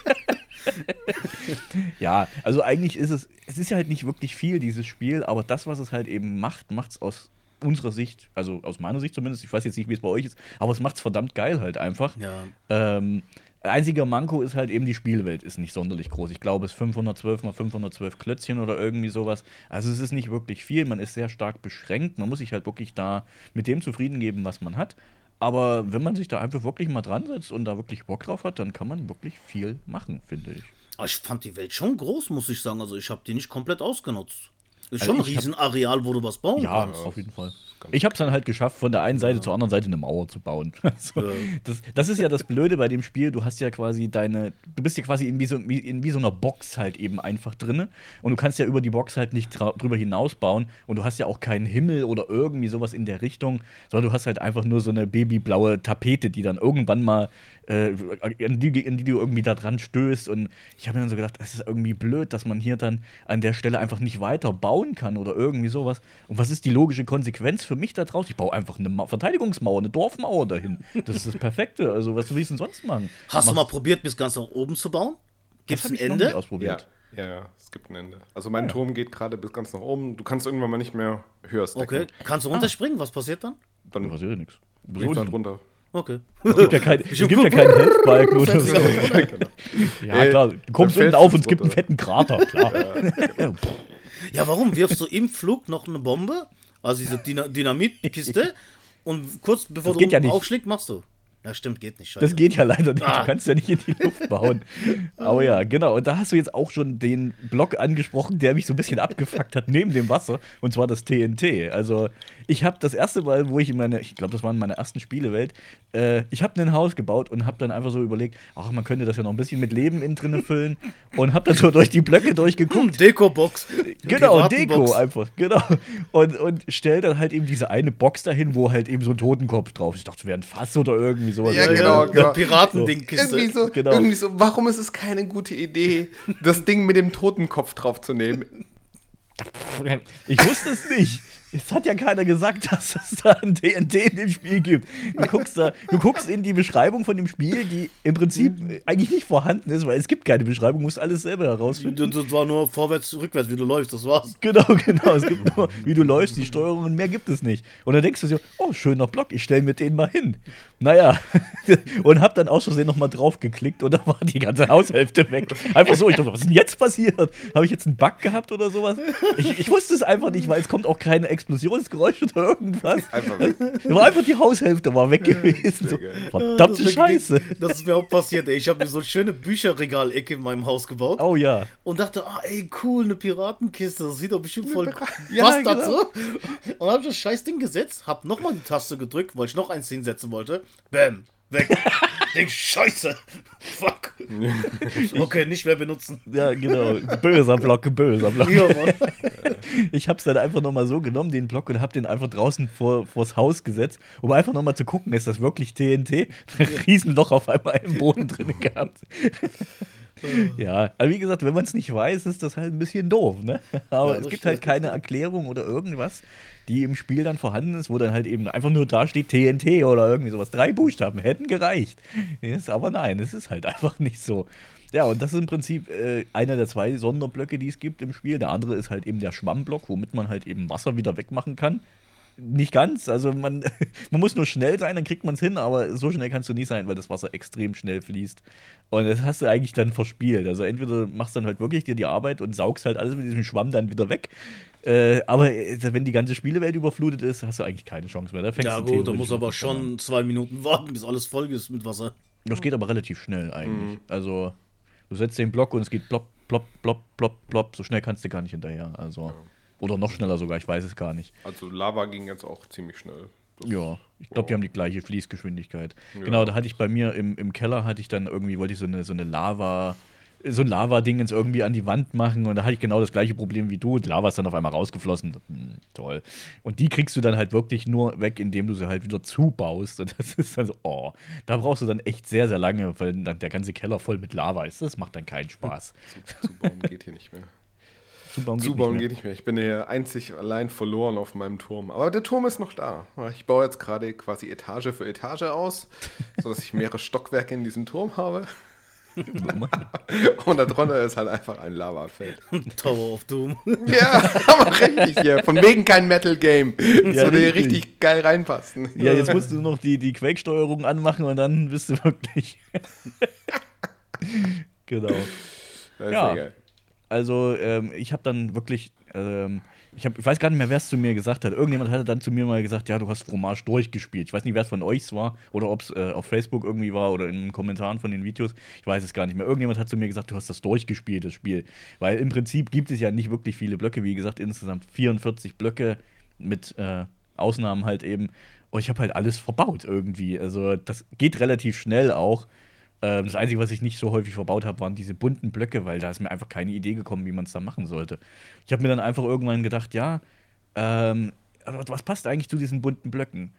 ja, also eigentlich ist es, es ist ja halt nicht wirklich viel, dieses Spiel, aber das, was es halt eben macht, macht es aus unserer Sicht, also aus meiner Sicht zumindest, ich weiß jetzt nicht, wie es bei euch ist, aber es macht es verdammt geil halt einfach. Ja. Ähm, einziger Manko ist halt eben, die Spielwelt ist nicht sonderlich groß. Ich glaube, es ist 512 mal 512 Klötzchen oder irgendwie sowas. Also es ist nicht wirklich viel, man ist sehr stark beschränkt. Man muss sich halt wirklich da mit dem zufrieden geben, was man hat. Aber wenn man sich da einfach wirklich mal dran setzt und da wirklich Bock drauf hat, dann kann man wirklich viel machen, finde ich. Aber ich fand die Welt schon groß, muss ich sagen. Also ich habe die nicht komplett ausgenutzt. Ist Also schon ein hab- Riesenareal, wo du was bauen Ja, kannst. auf jeden Fall. Ich habe es dann halt geschafft, von der einen Seite zur anderen Seite eine Mauer zu bauen. Also, Ja. das, das ist ja das Blöde bei dem Spiel. Du hast ja quasi deine, du bist ja quasi in wie so, in wie so einer Box halt eben einfach drinne und du kannst ja über die Box halt nicht drüber hinaus bauen und du hast ja auch keinen Himmel oder irgendwie sowas in der Richtung, sondern du hast halt einfach nur so eine babyblaue Tapete, die dann irgendwann mal äh, in, die, in die du irgendwie da dran stößt und ich habe mir dann so gedacht, das ist irgendwie blöd, dass man hier dann an der Stelle einfach nicht weiter bauen kann oder irgendwie sowas. Und was ist die logische Konsequenz für mich da draus? Ich baue einfach eine Ma Verteidigungsmauer, eine Dorfmauer dahin. Das ist das Perfekte. Also, was will ich denn sonst machen? Hast du mal probiert, bis ganz nach oben zu bauen? Gibt es ein hab ich Ende? ausprobiert. Ja, ja, es gibt ein Ende. Also mein Ja. Turm geht gerade bis ganz nach oben. Du kannst irgendwann mal nicht mehr höher stacken. Okay. Kannst du runterspringen? Was passiert dann? Dann passiert ja nichts. bringst du halt runter. Okay. Es gibt ja, kein, ja keinen Healthbalken oder so. Genau. Ja, Äh, klar. Du kommst dann unten auf du und es gibt einen fetten Krater, klar. Ja, warum? Wirfst du im Flug noch eine Bombe? Also diese Dyna Dynamitkiste und kurz bevor Das du geht ja aufschlägst, machst du. Ja, stimmt, geht nicht. Scheiße. Das geht ja leider nicht. Ah. Du kannst ja nicht in die Luft bauen. Aber ja, genau. Und da hast du jetzt auch schon den Block angesprochen, der mich so ein bisschen abgefuckt hat neben dem Wasser. Und zwar das TNT. Also, ich habe das erste Mal, wo ich in meine, ich glaube, das war in meiner ersten Spielewelt, äh, ich habe ein Haus gebaut und habe dann einfach so überlegt, ach, man könnte das ja noch ein bisschen mit Leben innen drinne füllen. Und habe dann so durch die Blöcke durchgeguckt. Deko-Box. Genau. Deko einfach, genau. Und, und stell dann halt eben diese eine Box dahin, wo halt eben so ein Totenkopf drauf ist. Ich dachte, es wäre ein Fass oder irgendwie sowas. Ja, genau, genau. eine Piratendingkiste. Irgendwie so, Genau. irgendwie so, warum ist es keine gute Idee, das Ding mit dem Totenkopf drauf zu nehmen? Ich wusste es nicht. Es hat ja keiner gesagt, dass es da ein TNT in dem Spiel gibt. Du guckst, da, du guckst in die Beschreibung von dem Spiel, die im Prinzip eigentlich nicht vorhanden ist, weil es gibt keine Beschreibung, du musst alles selber herausfinden. Das war nur vorwärts, rückwärts, wie du läufst, das war's. Genau, genau. Es gibt nur, wie du läufst, die Steuerung und mehr gibt es nicht. Und dann denkst du so, oh, schöner Block, ich stelle mir den mal hin. Naja, und hab dann aus Versehen nochmal drauf geklickt und da war die ganze Haushälfte weg. Einfach so, ich dachte, was ist denn jetzt passiert? Habe ich jetzt einen Bug gehabt oder sowas? Ich, ich wusste es einfach nicht, weil es kommt auch keine Explosionsgeräusche oder irgendwas. Einfach weg. War einfach die Haushälfte war weg gewesen. So, verdammte das Scheiße. Das ist mir auch passiert, ey. Ich habe mir so eine schöne Bücherregalecke in meinem Haus gebaut Oh ja. und dachte, ah, ey, cool, eine Piratenkiste, das sieht doch bestimmt voll Ja, passt genau. dazu. Und dann habe ich das scheiß Ding gesetzt, hab nochmal die Taste gedrückt, weil ich noch eins hinsetzen wollte. Bam, weg. Denk, scheiße. Fuck. Okay, nicht mehr benutzen. Ja, genau. Böser Block, böser Block. Ja. Ich hab's dann einfach nochmal so genommen, den Block, und hab den einfach draußen vor, vors Haus gesetzt, um einfach nochmal zu gucken, ist das wirklich TNT? Ein Riesenloch auf einmal im Boden drin gehabt. ja, aber wie gesagt, wenn man es nicht weiß, ist das halt ein bisschen doof, ne? Aber Ja, es gibt halt keine Erklärung oder irgendwas, die im Spiel dann vorhanden ist, wo dann halt eben einfach nur da steht TNT oder irgendwie sowas. Drei Buchstaben hätten gereicht. Ist, aber nein, es ist halt einfach nicht so. Ja, und das ist im Prinzip äh, einer der zwei Sonderblöcke, die es gibt im Spiel. Der andere ist halt eben der Schwammblock, womit man halt eben Wasser wieder wegmachen kann. Nicht ganz, also man, man muss nur schnell sein, dann kriegt man es hin, aber so schnell kannst du nie sein, weil das Wasser extrem schnell fließt. Und das hast du eigentlich dann verspielt. Also entweder machst du dann halt wirklich dir die Arbeit und saugst halt alles mit diesem Schwamm dann wieder weg. Äh, aber äh, wenn die ganze Spielewelt überflutet ist, hast du eigentlich keine Chance mehr. Da fängst Ja du gut, da muss aber schon an. zwei Minuten warten, bis alles voll ist mit Wasser. Das geht aber relativ schnell eigentlich. Mhm. Also, du setzt den Block und es geht plopp, plopp, plopp, plopp, plopp. So schnell kannst du gar nicht hinterher. Also, oder noch schneller sogar, ich weiß es gar nicht. Also Lava ging jetzt auch ziemlich schnell. Das- Ja, ich glaube, die haben die gleiche Fließgeschwindigkeit. Ja. Genau, da hatte ich bei mir im, im Keller, hatte ich dann irgendwie, wollte ich so eine, so eine Lava, so ein Lava-Ding jetzt irgendwie an die Wand machen und da hatte ich genau das gleiche Problem wie du. Die Lava ist dann auf einmal rausgeflossen. Hm, toll. Und die kriegst du dann halt wirklich nur weg, indem du sie halt wieder zubaust. Und das ist dann so, oh, da brauchst du dann echt sehr, sehr lange, weil dann der ganze Keller voll mit Lava ist. Das macht dann keinen Spaß. Zubauen geht hier nicht mehr. Zubauen geht Zubauen nicht mehr. geht nicht mehr. Ich bin hier einzig allein verloren auf meinem Turm. Aber der Turm ist noch da. Ich baue jetzt gerade quasi Etage für Etage aus, sodass ich mehrere Stockwerke in diesem Turm habe. Und darunter ist halt einfach ein Lavafeld. Tower of Doom. Ja, aber richtig hier. Von wegen kein Metal Game. Das Ja, würde hier richtig. richtig geil reinpassen. Ja, jetzt musst du noch die, die Quake-Steuerung anmachen und dann bist du wirklich. genau. Das ist Ja. ja geil. Also, ähm, ich habe dann wirklich, ähm, ich, hab, ich weiß gar nicht mehr, wer es zu mir gesagt hat. Irgendjemand hatte dann zu mir mal gesagt, ja, du hast Fromage durchgespielt. Ich weiß nicht, wer es von euch war oder ob es äh, auf Facebook irgendwie war oder in den Kommentaren von den Videos. Ich weiß es gar nicht mehr. Irgendjemand hat zu mir gesagt, du hast das durchgespielt, das Spiel. Weil im Prinzip gibt es ja nicht wirklich viele Blöcke. Wie gesagt, insgesamt 44 Blöcke mit äh, Ausnahmen halt eben. Und ich habe halt alles verbaut irgendwie. Also, das geht relativ schnell auch. Ähm, das Einzige, was ich nicht so häufig verbaut habe, waren diese bunten Blöcke, weil da ist mir einfach keine Idee gekommen, wie man es da machen sollte. Ich habe mir dann einfach irgendwann gedacht, ja, ähm, aber was passt eigentlich zu diesen bunten Blöcken?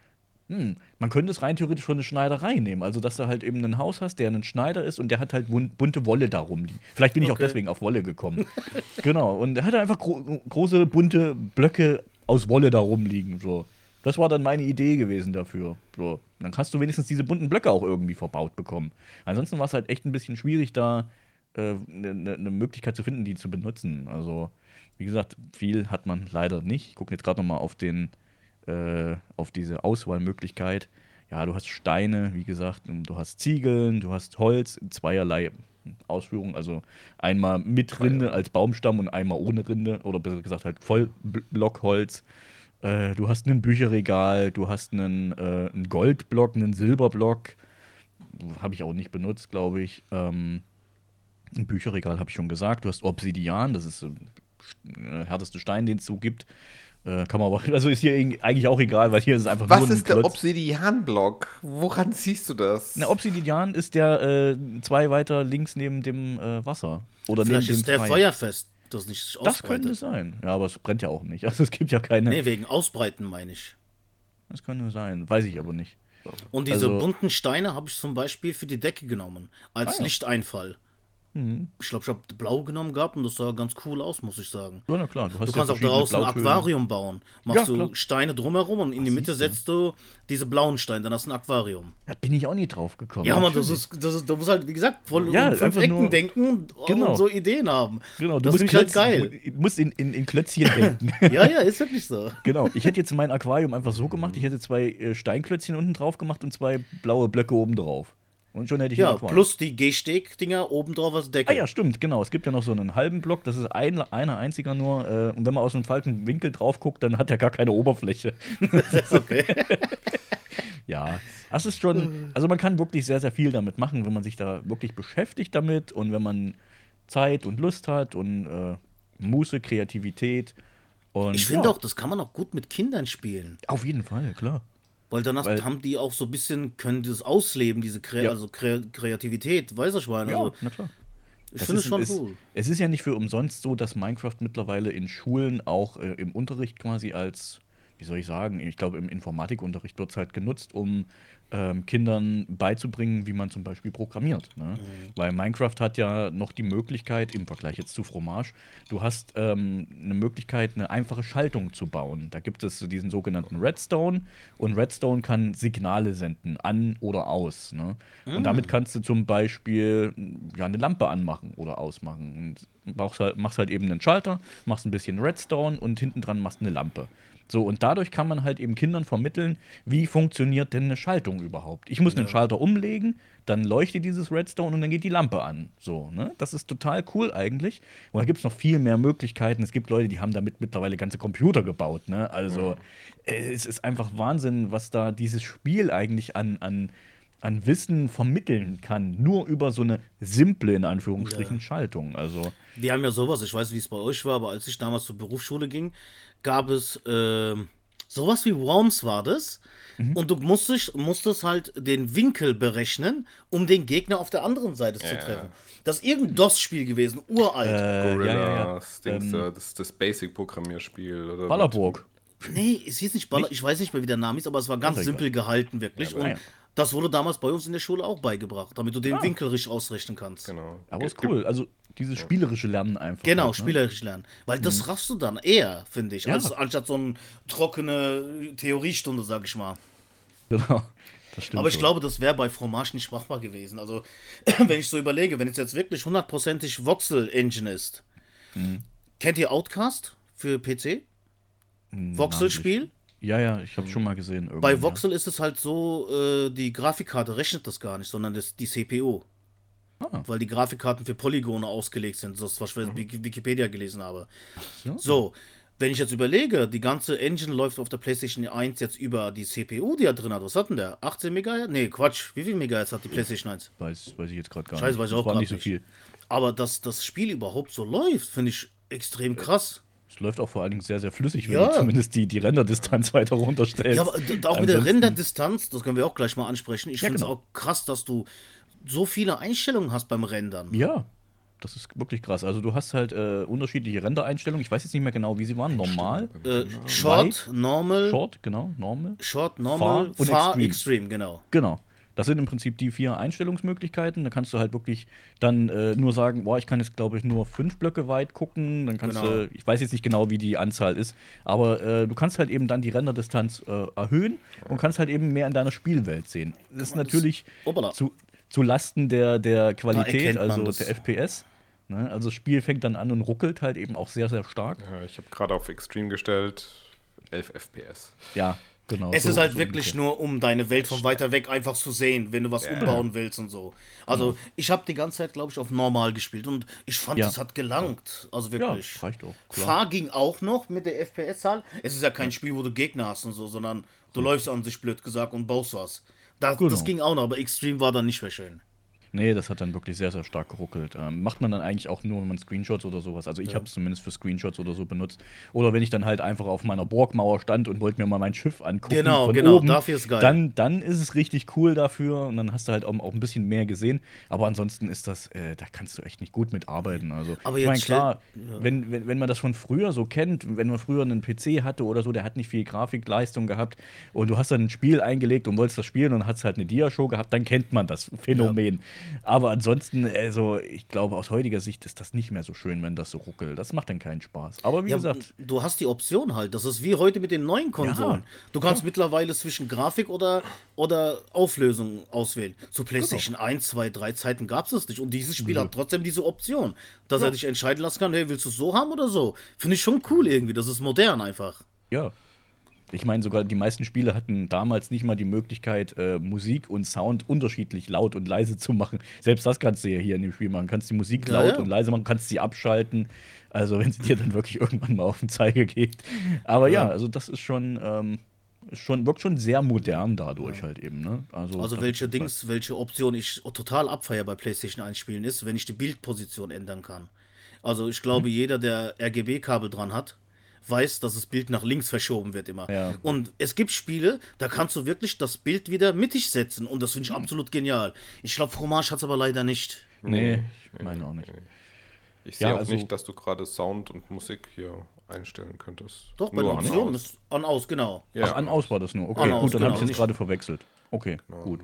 Hm, man könnte es rein theoretisch von eine Schneiderei nehmen. Also, dass du halt eben ein Haus hast, der einen Schneider ist und der hat halt bun- bunte Wolle darum liegen. Vielleicht bin ich auch Okay. deswegen auf Wolle gekommen. genau. Und er hatte einfach gro große bunte Blöcke aus Wolle da rumliegen. So. Das war dann meine Idee gewesen dafür. So. Dann hast du wenigstens diese bunten Blöcke auch irgendwie verbaut bekommen. Ansonsten war es halt echt ein bisschen schwierig, da eine äh, ne, ne Möglichkeit zu finden, die zu benutzen. Also, wie gesagt, viel hat man leider nicht. Ich gucke jetzt gerade nochmal auf den, äh, auf diese Auswahlmöglichkeit. Ja, du hast Steine, wie gesagt, und du hast Ziegeln, du hast Holz in zweierlei Ausführungen. Also einmal mit Rinde als Baumstamm und einmal ohne Rinde. Oder besser gesagt halt Vollblockholz. Äh, du hast ein Bücherregal, du hast einen, äh, einen Goldblock, einen Silberblock. Habe ich auch nicht benutzt, glaube ich. Ähm, ein Bücherregal habe ich schon gesagt. Du hast Obsidian, das ist so der härteste Stein, den es so gibt. Äh, kann man aber, also ist hier eigentlich auch egal, weil hier ist es einfach Was nur ein ist der. Obsidian-Block? Woran siehst du das? Na, Obsidian ist der äh, zwei weiter links neben dem äh, Wasser. Oder Vielleicht neben ist dem der Feuer. feuerfest, das nicht sich Das könnte ausbreitet. sein. Ja, aber es brennt ja auch nicht. Also es gibt ja keine. Nee, wegen Ausbreiten meine ich. Das könnte sein. Weiß ich aber nicht. Und diese Also- bunten Steine habe ich zum Beispiel für die Decke genommen, als Ah ja. Lichteinfall. Ich glaube, ich habe blau genommen gehabt und das sah ganz cool aus, muss ich sagen. Ja, na klar. Du, Du kannst auch daraus ein. Aquarium bauen. Machst Ja, du. Steine drumherum und in die Ach, Mitte siehste. setzt du diese blauen Steine, dann hast du ein Aquarium. Da bin ich auch nie drauf gekommen. Ja, man, das ist, das ist, du musst halt, wie gesagt, voll Ja, um fünf Ecken nur- denken und, Genau. und so Ideen haben. Genau, du das musst, ich halt geil. du musst in, in, in Klötzchen denken. Ja, ja, ist wirklich so. genau. Ich hätte jetzt mein Aquarium einfach so gemacht, ich hätte zwei äh, Steinklötzchen unten drauf gemacht und zwei blaue Blöcke oben drauf. Und schon hätte ich Ja, plus die Gehsteg-Dinger oben drauf als Ah Decke. ja, stimmt, genau. Es gibt ja noch so einen halben Block, das ist ein, einer einziger nur. Äh, und wenn man aus einem falschen Winkel drauf guckt, dann hat er gar keine Oberfläche. okay. Ja, das ist schon. Also man kann wirklich sehr, sehr viel damit machen, wenn man sich da wirklich beschäftigt damit und wenn man Zeit und Lust hat und äh, Muße, Kreativität. Und Ich finde ja, auch, das kann man auch gut mit Kindern spielen. Auf jeden Fall, klar. Weil danach Weil- haben die auch so ein bisschen, können das ausleben, diese Kre Ja. also Kre Kreativität, weiß ich mal. Ja, Also, na klar. ich Das finde es ist- schon ist, cool. Es ist ja nicht für umsonst so, dass Minecraft mittlerweile in Schulen auch äh, im Unterricht quasi als, wie soll ich sagen, ich glaube im Informatikunterricht wird es halt genutzt, um ähm, Kindern beizubringen, wie man zum Beispiel programmiert. Ne? Mhm. Weil Minecraft hat ja noch die Möglichkeit, im Vergleich jetzt zu Fromage, du hast ähm, eine Möglichkeit, eine einfache Schaltung zu bauen. Da gibt es diesen sogenannten Redstone und Redstone kann Signale senden, an oder aus. Ne? Und Mhm. damit kannst du zum Beispiel ja, eine Lampe anmachen oder ausmachen. Und machst halt, machst halt eben einen Schalter, machst ein bisschen Redstone und hinten dran machst eine Lampe. So, und dadurch kann man halt eben Kindern vermitteln, wie funktioniert denn eine Schaltung überhaupt. Ich muss einen Schalter umlegen, dann leuchtet dieses Redstone und dann geht die Lampe an. So, ne? Das ist total cool eigentlich. Und da gibt es noch viel mehr Möglichkeiten. Es gibt Leute, die haben damit mittlerweile ganze Computer gebaut. Ne? Also, äh, es ist einfach Wahnsinn, was da dieses Spiel eigentlich an, an, an Wissen vermitteln kann. Nur über so eine simple, in Anführungsstrichen, Schaltung. Also, Die haben ja sowas, ich weiß, wie es bei euch war, aber als ich damals zur Berufsschule ging, gab es ähm, sowas wie Worms war das. Mhm. Und du musstest, musstest halt den Winkel berechnen, um den Gegner auf der anderen Seite zu Ja. treffen. Das ist irgendein DOS-Spiel gewesen, uralt. äh, Gorilla, ja, ja, ja. Dings, Ähm, äh, das, das Basic-Programmierspiel. oder Ballerburg. Nee, es hieß nicht Baller, ich weiß nicht mehr, wie der Name ist, aber es war ganz simpel gehalten, wirklich. Ja, und ja. Das wurde damals bei uns in der Schule auch beigebracht, damit du den Ah. Winkel richtig ausrechnen kannst. Genau. Aber ist cool. Also, dieses spielerische Lernen einfach. Genau, halt, ne? spielerisch lernen. Weil das raffst du dann eher, finde ich, Ja. als anstatt so eine trockene Theoriestunde, sag ich mal. Genau. Das stimmt Aber ich schon. glaube, das wäre bei Fromage nicht machbar gewesen. Also, wenn ich so überlege, wenn es jetzt wirklich hundertprozentig Voxel-Engine ist. Mhm. Kennt ihr Outcast für PC? Voxel-Spiel? Ja, ja, ich habe schon mal gesehen. Bei Voxel ist es halt so, äh, die Grafikkarte rechnet das gar nicht, sondern das, die CPU. Ah. Weil die Grafikkarten für Polygone ausgelegt sind, das was ich Wiki- Wikipedia gelesen habe. Ja. So, wenn ich jetzt überlege, die ganze Engine läuft auf der PlayStation 1 jetzt über die CPU, die er drin hat. Was hat denn der? 18 MHz? Nee, Quatsch. Wie viel Megahertz hat die PlayStation 1? Weiß, weiß ich jetzt gerade gar Scheiße, nicht. weiß ich auch grad nicht so viel. Aber dass das Spiel überhaupt so läuft, finde ich extrem krass. Es läuft auch vor allen Dingen sehr, sehr flüssig, wenn Ja. du zumindest die, die Renderdistanz weiter runterstellst. Ja, aber auch mit der Renderdistanz, das können wir auch gleich mal ansprechen. Ich Ja, finde es genau. auch krass, dass du so viele Einstellungen hast beim Rendern. Ja, das ist wirklich krass. Also du hast halt äh, unterschiedliche Rendereinstellungen. Ich weiß jetzt nicht mehr genau, wie sie waren. Normal, Äh, Short, Normal, Short, Short, genau, Normal. Normal, Far und Far, Extreme. Extreme. genau. Genau. Das sind im Prinzip die vier Einstellungsmöglichkeiten. Da kannst du halt wirklich dann äh, nur sagen, boah, ich kann jetzt, glaube ich, nur fünf Blöcke weit gucken. Dann kannst Genau. du, ich weiß jetzt nicht genau, wie die Anzahl ist, aber äh, du kannst halt eben dann die Renderdistanz äh, erhöhen und kannst halt eben mehr in deiner Spielwelt sehen. Das ist das- natürlich Hoppala. zu, zu Lasten der, der Qualität, also das. der FPS. Ne? Also das Spiel fängt dann an und ruckelt halt eben auch sehr, sehr stark. Ja, ich habe gerade auf Extreme gestellt. 11 FPS. Ja, genau. Es so- ist halt so wirklich ungefähr. nur, um deine Welt von weiter weg einfach zu sehen, wenn du was Ja. umbauen willst und so. Also, ich habe die ganze Zeit, glaube ich, auf normal gespielt und ich fand, Ja. es hat gelangt. Also Ja, wirklich. das reicht auch. Klar. Fahr ging auch noch mit der FPS-Zahl. Es ist ja kein Spiel, wo du Gegner hast und so, sondern du läufst an sich blöd gesagt und baust was. Das, Genau. das ging auch noch, aber Extreme war dann nicht mehr schön. Nee, das hat dann wirklich sehr, sehr stark geruckelt. Ähm, macht man dann eigentlich auch nur, wenn man Screenshots oder sowas. Also ich habe es zumindest für Screenshots oder so benutzt. Oder wenn ich dann halt einfach auf meiner Burgmauer stand und wollte mir mal mein Schiff angucken. Genau, von genau, oben, dafür ist geil. Dann, dann ist es richtig cool dafür und dann hast du halt auch, auch ein bisschen mehr gesehen. Aber ansonsten ist das, äh, da kannst du echt nicht gut mitarbeiten. Also Aber ich meine, klar, ja. wenn, wenn, wenn man das von früher so kennt, wenn man früher einen PC hatte oder so, der hat nicht viel Grafikleistung gehabt und du hast dann ein Spiel eingelegt und wolltest das spielen und hast halt eine Dia-Show gehabt, dann kennt man das Phänomen. Aber ansonsten, also ich glaube, aus heutiger Sicht ist das nicht mehr so schön, wenn das so ruckelt. Das macht dann keinen Spaß. Aber wie Ja, gesagt, du hast die Option halt. Das ist wie heute mit den neuen Konsolen. Ja. Du kannst mittlerweile zwischen Grafik oder, oder Auflösung auswählen. Zu PlayStation 1, 2, 3 Zeiten gab es das nicht. Und dieses Spiel hat trotzdem diese Option, dass er dich entscheiden lassen kann, hey, willst du es so haben oder so? Finde ich schon cool irgendwie. Das ist modern einfach. ja. Ich meine, sogar die meisten Spiele hatten damals nicht mal die Möglichkeit, äh, Musik und Sound unterschiedlich laut und leise zu machen. Selbst das kannst du ja hier in dem Spiel machen. Kannst die Musik Ja, laut ja. und leise machen, kannst sie abschalten. Also, wenn sie dir dann wirklich irgendwann mal auf den Zeiger geht. Aber ja, Ja. also das ist schon, ähm, schon, wirkt schon sehr modern dadurch halt eben. Ne? Also, Also welche Dings, welche Option ich total abfeier bei PlayStation 1 Spielen ist, wenn ich die Bildposition ändern kann. Also ich glaube, jeder, der RGB-Kabel dran hat, weiß, dass das Bild nach links verschoben wird immer. Ja. Und es gibt Spiele, da kannst du wirklich das Bild wieder mittig setzen und das finde ich absolut genial. Ich glaube, Fromage hat es aber leider nicht. Nee, ich meine auch nicht. Ich sehe Ja, auch also- nicht, dass du gerade Sound und Musik hier einstellen könntest. Doch, bei Nur Optionen aus. ist an aus, genau. Ja, Ach, an aus war das nur. Okay, An, gut, aus, dann habe genau, ich es jetzt gerade verwechselt. Okay, gut.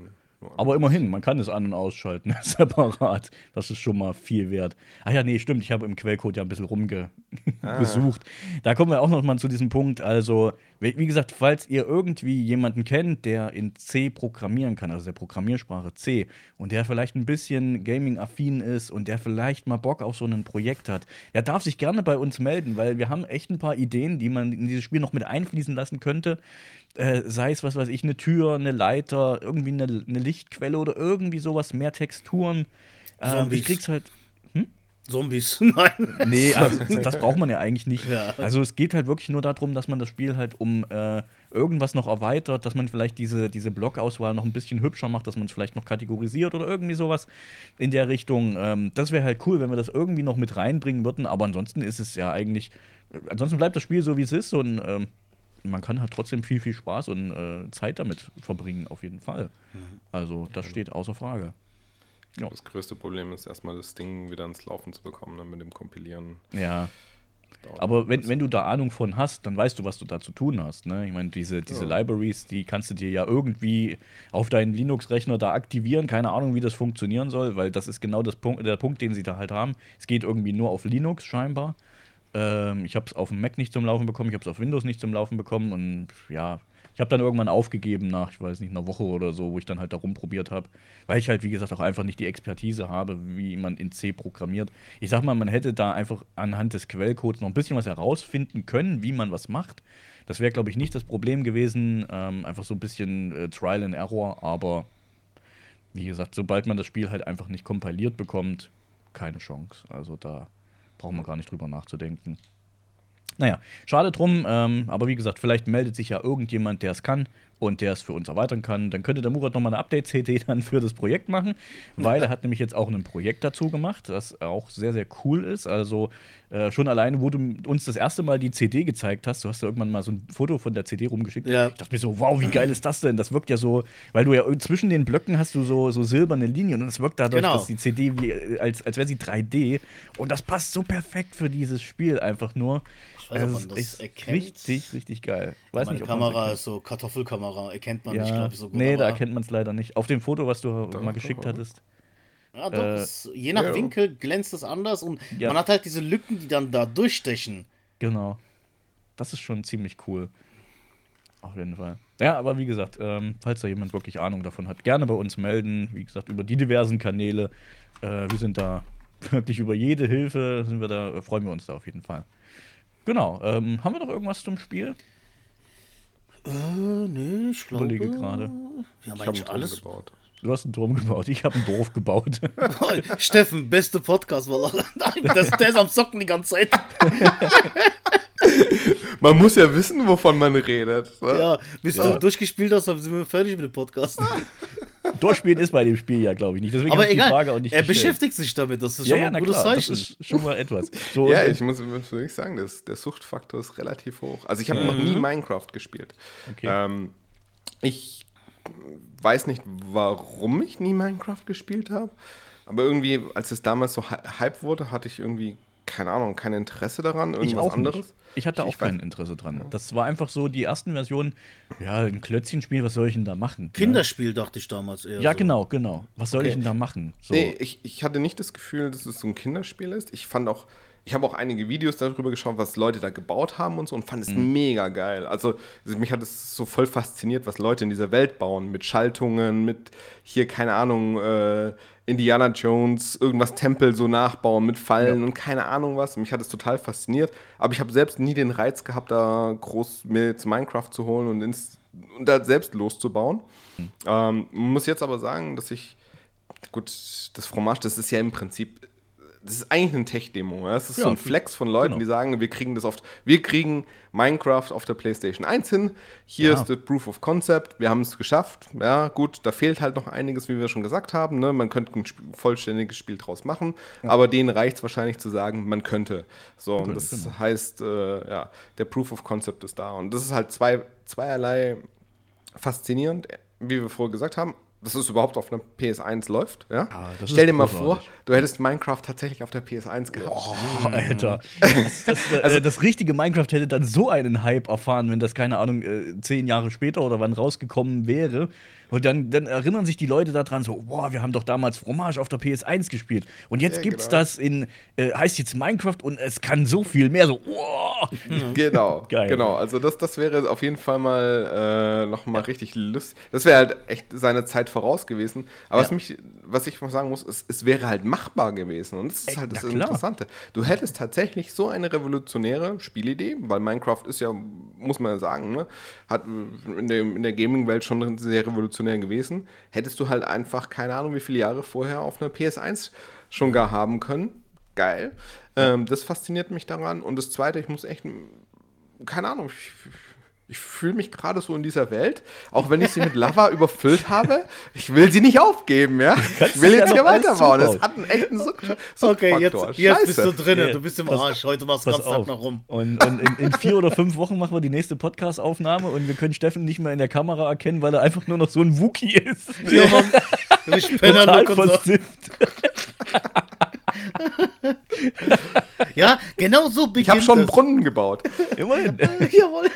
Aber immerhin, man kann es an- und ausschalten, separat. Das ist schon mal viel wert. Ah ja, nee, stimmt, ich habe im Quellcode ja ein bisschen rumgesucht. Da kommen wir auch noch mal zu diesem Punkt. Also, wie wie gesagt, falls ihr irgendwie jemanden kennt, der in C programmieren kann, also der Programmiersprache C, und der vielleicht ein bisschen Gaming-affin ist und der vielleicht mal Bock auf so ein Projekt hat, der darf sich gerne bei uns melden, weil wir haben echt ein paar Ideen, die man in dieses Spiel noch mit einfließen lassen könnte äh, sei es, was weiß ich, eine Tür, eine Leiter, irgendwie eine, eine Lichtquelle oder irgendwie sowas, mehr Texturen. Zombies. ich krieg's halt. Zombies. Nein. Nee, also das braucht man ja eigentlich nicht. Ja. Also es geht halt wirklich nur darum, dass man das Spiel halt um äh, irgendwas noch erweitert, dass man vielleicht diese, diese Blockauswahl noch ein bisschen hübscher macht, dass man es vielleicht noch kategorisiert oder irgendwie sowas in der Richtung. Ähm, das wäre halt cool, wenn wir das irgendwie noch mit reinbringen würden, aber ansonsten ist es ja eigentlich. Ansonsten bleibt das Spiel so, wie es ist und ähm, man kann halt trotzdem viel, viel Spaß und äh, Zeit damit verbringen, auf jeden Fall. Also, das steht außer Frage. Ja. Das größte Problem ist erstmal das Ding wieder ins Laufen zu bekommen, dann mit dem Kompilieren. Ja. Aber wenn, wenn du da Ahnung von hast, dann weißt du, was du da zu tun hast. Ne? Ich meine, diese, diese Ja. Libraries, die kannst du dir ja irgendwie auf deinen Linux-Rechner da aktivieren. Keine Ahnung, wie das funktionieren soll, weil das ist genau das Punkt, der Punkt, den sie da halt haben. Es geht irgendwie nur auf Linux scheinbar. Ähm, ich habe es auf dem Mac nicht zum Laufen bekommen, ich habe es auf Windows nicht zum Laufen bekommen und ja, ich habe dann irgendwann aufgegeben nach, ich weiß nicht, einer Woche oder so, wo ich dann halt da rumprobiert habe, weil ich halt, wie gesagt, auch einfach nicht die Expertise habe, wie man in C programmiert. Ich sag mal, man hätte da einfach anhand des Quellcodes noch ein bisschen was herausfinden können, wie man was macht. Das wäre, glaube ich, nicht das Problem gewesen, ähm, einfach so ein bisschen äh, Trial and Error, aber wie gesagt, sobald man das Spiel halt einfach nicht kompiliert bekommt, keine Chance. Also da brauchen wir gar nicht drüber nachzudenken. Naja, schade drum, ähm, aber wie gesagt, vielleicht meldet sich ja irgendjemand, der es kann und der es für uns erweitern kann. Dann könnte der Murat nochmal eine Update-CD dann für das Projekt machen, weil er hat nämlich jetzt auch ein Projekt dazu gemacht, das auch sehr, sehr cool ist. Also äh, schon alleine, wo du uns das erste Mal die CD gezeigt hast, du hast ja irgendwann mal so ein Foto von der CD rumgeschickt. Ja. Ich dachte mir so, wow, wie geil ist das denn? Das wirkt ja so, weil du ja zwischen den Blöcken hast du so, so silberne Linien und es wirkt dadurch, Genau. dass die CD wie, äh, als, als wäre sie 3D und das passt so perfekt für dieses Spiel einfach nur. Ich weiß, ob Also, man es das ist erkennt. Richtig, richtig geil. Weiß Meine nicht, ob Kamera ist so Kartoffelkamera, erkennt man nicht, ja, glaube ich, so gut. nee, da erkennt man es leider nicht. Auf dem Foto, was du Doch, mal geschickt hattest. Ja, doch, Äh, es, je nach ja. Winkel glänzt es anders und Ja. man hat halt diese Lücken, die dann da durchstechen. Genau. Das ist schon ziemlich cool. Auf jeden Fall. Ja, aber wie gesagt, ähm, falls da jemand wirklich Ahnung davon hat, gerne bei uns melden. Wie gesagt, über die diversen Kanäle. Äh, wir sind da wirklich über jede Hilfe, sind wir da, äh, freuen wir uns da auf jeden Fall. Genau. Ähm, haben wir noch irgendwas zum Spiel? Äh, nee, ich glaube. Überlege gerade. Wir haben Ich habe eigentlich alles alles. gebaut. Du hast einen Turm gebaut, ich habe ein Dorf gebaut. Steffen, beste Podcast, das, der ist am Zocken die ganze Zeit. Man muss ja wissen, wovon man redet. ne? Ja, bis Ja. du durchgespielt hast, dann sind wir fertig mit dem Podcast. Durchspielen ist bei dem Spiel ja, glaube ich, nicht. Deswegen Aber egal, Frage auch nicht er gestellt. beschäftigt sich damit, das ist Ja, schon ja, mal ein gutes klar, das Zeichen. ist schon mal etwas. So, Ja, äh, ich muss, wirklich sagen, das, der Suchtfaktor ist relativ hoch. Also ich habe noch nie Minecraft gespielt. Okay. Ähm, ich weiß nicht, warum ich nie Minecraft gespielt habe. Aber irgendwie, als es damals so hy- Hype wurde, hatte ich irgendwie keine Ahnung, kein Interesse daran, Ich irgendwas auch anderes. nicht. Ich hatte auch Ich weiß- kein Interesse dran. Das war einfach so die ersten Versionen. Ja, ein Klötzchenspiel, was soll ich denn da machen? Kinderspiel dachte ich damals eher. Ja, so. genau, genau. Was soll Okay. ich denn da machen? So. Nee, ich, ich hatte nicht das Gefühl, dass es so ein Kinderspiel ist. Ich fand auch, ich habe auch einige Videos darüber geschaut, was Leute da gebaut haben und so und fand es Mhm. mega geil. Also, mich hat es so voll fasziniert, was Leute in dieser Welt bauen. Mit Schaltungen, mit hier, keine Ahnung, äh, Indiana Jones, irgendwas Tempel so nachbauen mit Fallen und keine Ahnung was. Mich hat es total fasziniert. Aber ich habe selbst nie den Reiz gehabt, da groß mir jetzt Minecraft zu holen und, ins, und da selbst loszubauen. Ähm, muss jetzt aber sagen, dass ich Gut, das Fromage, das ist ja im Prinzip, das ist eigentlich eine Tech-Demo. Ja? Das ist Ja, so ein Flex von Leuten, genau. die sagen, wir kriegen das oft, wir kriegen Minecraft auf der PlayStation 1 hin. Hier Ja. ist das Proof of Concept, wir haben es geschafft. Ja, gut, da fehlt halt noch einiges, wie wir schon gesagt haben. Ne? Man könnte ein vollständiges Spiel draus machen, aber denen reicht es wahrscheinlich zu sagen, man könnte. So, und das genau. heißt, äh, ja, der Proof of Concept ist da. Und das ist halt zwei, zweierlei faszinierend, wie wir vorher gesagt haben, dass es überhaupt auf einer PS1 läuft. Ja? Ah, Stell dir mal vor, du hättest Minecraft tatsächlich auf der PS1 gehabt. Oh, Alter. Das, das, äh, das richtige Minecraft hätte dann so einen Hype erfahren, wenn das, keine Ahnung, äh, zehn Jahre später oder wann rausgekommen wäre. Und dann, dann erinnern sich die Leute daran so, boah, wir haben doch damals Fromage auf der PS1 gespielt. Und jetzt Ja, gibt's genau. das in, äh, heißt jetzt Minecraft und es kann so viel mehr. So, wow. Genau, Geil. genau. Also das, das wäre auf jeden Fall mal äh, noch mal richtig lustig. Das wäre halt echt seine Zeit voraus gewesen. Aber was, Ja. mich, was ich mal sagen muss, ist, es wäre halt machbar gewesen. Und das ist Ey, halt das. Interessante. Du hättest tatsächlich so eine revolutionäre Spielidee, weil Minecraft ist ja, muss man ja sagen, ne, hat in der, in der Gaming-Welt schon sehr revolutionär gewesen. Hättest du halt einfach, keine Ahnung, wie viele Jahre vorher auf einer PS1 schon gar haben können. Geil. Ähm, das fasziniert mich daran. Und das Zweite, ich muss echt keine Ahnung, ich, ich fühle mich gerade so in dieser Welt, auch wenn ich sie mit Lava überfüllt habe. Ich will sie nicht aufgeben, ja. Kannst Ich will du ja jetzt hier weiterbauen. Das hat einen echten Sucht Okay, jetzt, jetzt bist du Scheiße. drin, Ja, du bist im pass- Arsch. Heute machst du ganz Tag auf. noch rum. Und, und in, in vier oder fünf Wochen machen wir die nächste Podcast-Aufnahme und wir können Steffen nicht mehr in der Kamera erkennen, weil er einfach nur noch so ein Wookie ist. Ja, Mann. Ich bin Total und so. versifft. Ja, genau so beginnt Ich habe schon einen. Brunnen gebaut. Immerhin. Jawohl.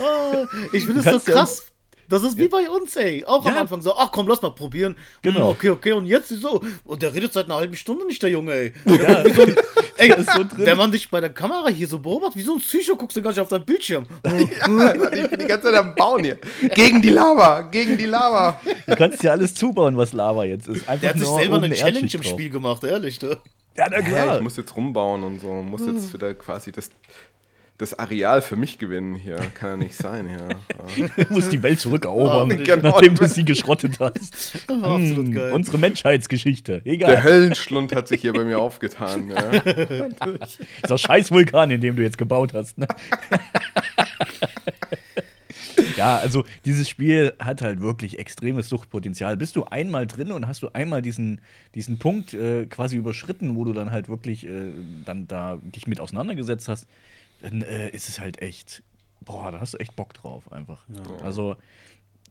Ah, ich finde es so ja krass. Das ist wie bei uns, ey. Auch am Ja. Anfang so, ach komm, lass mal probieren. Genau. Hm, Okay, okay, und jetzt ist so. Und der redet seit einer halben Stunde nicht, der Junge, ey. Der, wie so ein, ey ist so drin. wenn man dich bei der Kamera hier so beobachtet, wie so ein Psycho, guckst du gar nicht auf deinen Bildschirm. ich bin die ganze Zeit am Bauen hier. Gegen die Lava, gegen die Lava. Du kannst ja alles zubauen, was Lava jetzt ist. Einfach Der hat sich selber eine Challenge Erdschicht im drauf. Spiel gemacht, ehrlich. Ne? Ja, na Ja, klar. ich muss jetzt rumbauen und so. Muss jetzt wieder quasi das, das Areal für mich gewinnen hier. Kann ja nicht sein. Ja. Du musst die Welt zurückerobern, Oh, genau. nachdem du sie geschrottet hast. Absolut Hm, geil. unsere Menschheitsgeschichte. Der Egal. Höllenschlund hat sich hier bei mir aufgetan. Ja. Dieser scheiß Vulkan, in dem du jetzt gebaut hast. Ne? ja, also dieses Spiel hat halt wirklich extremes Suchtpotenzial. Bist du einmal drin und hast du einmal diesen, diesen Punkt äh, quasi überschritten, wo du dann halt wirklich äh, dann da dich mit auseinandergesetzt hast, dann äh, ist es halt echt, boah, da hast du echt Bock drauf einfach. Also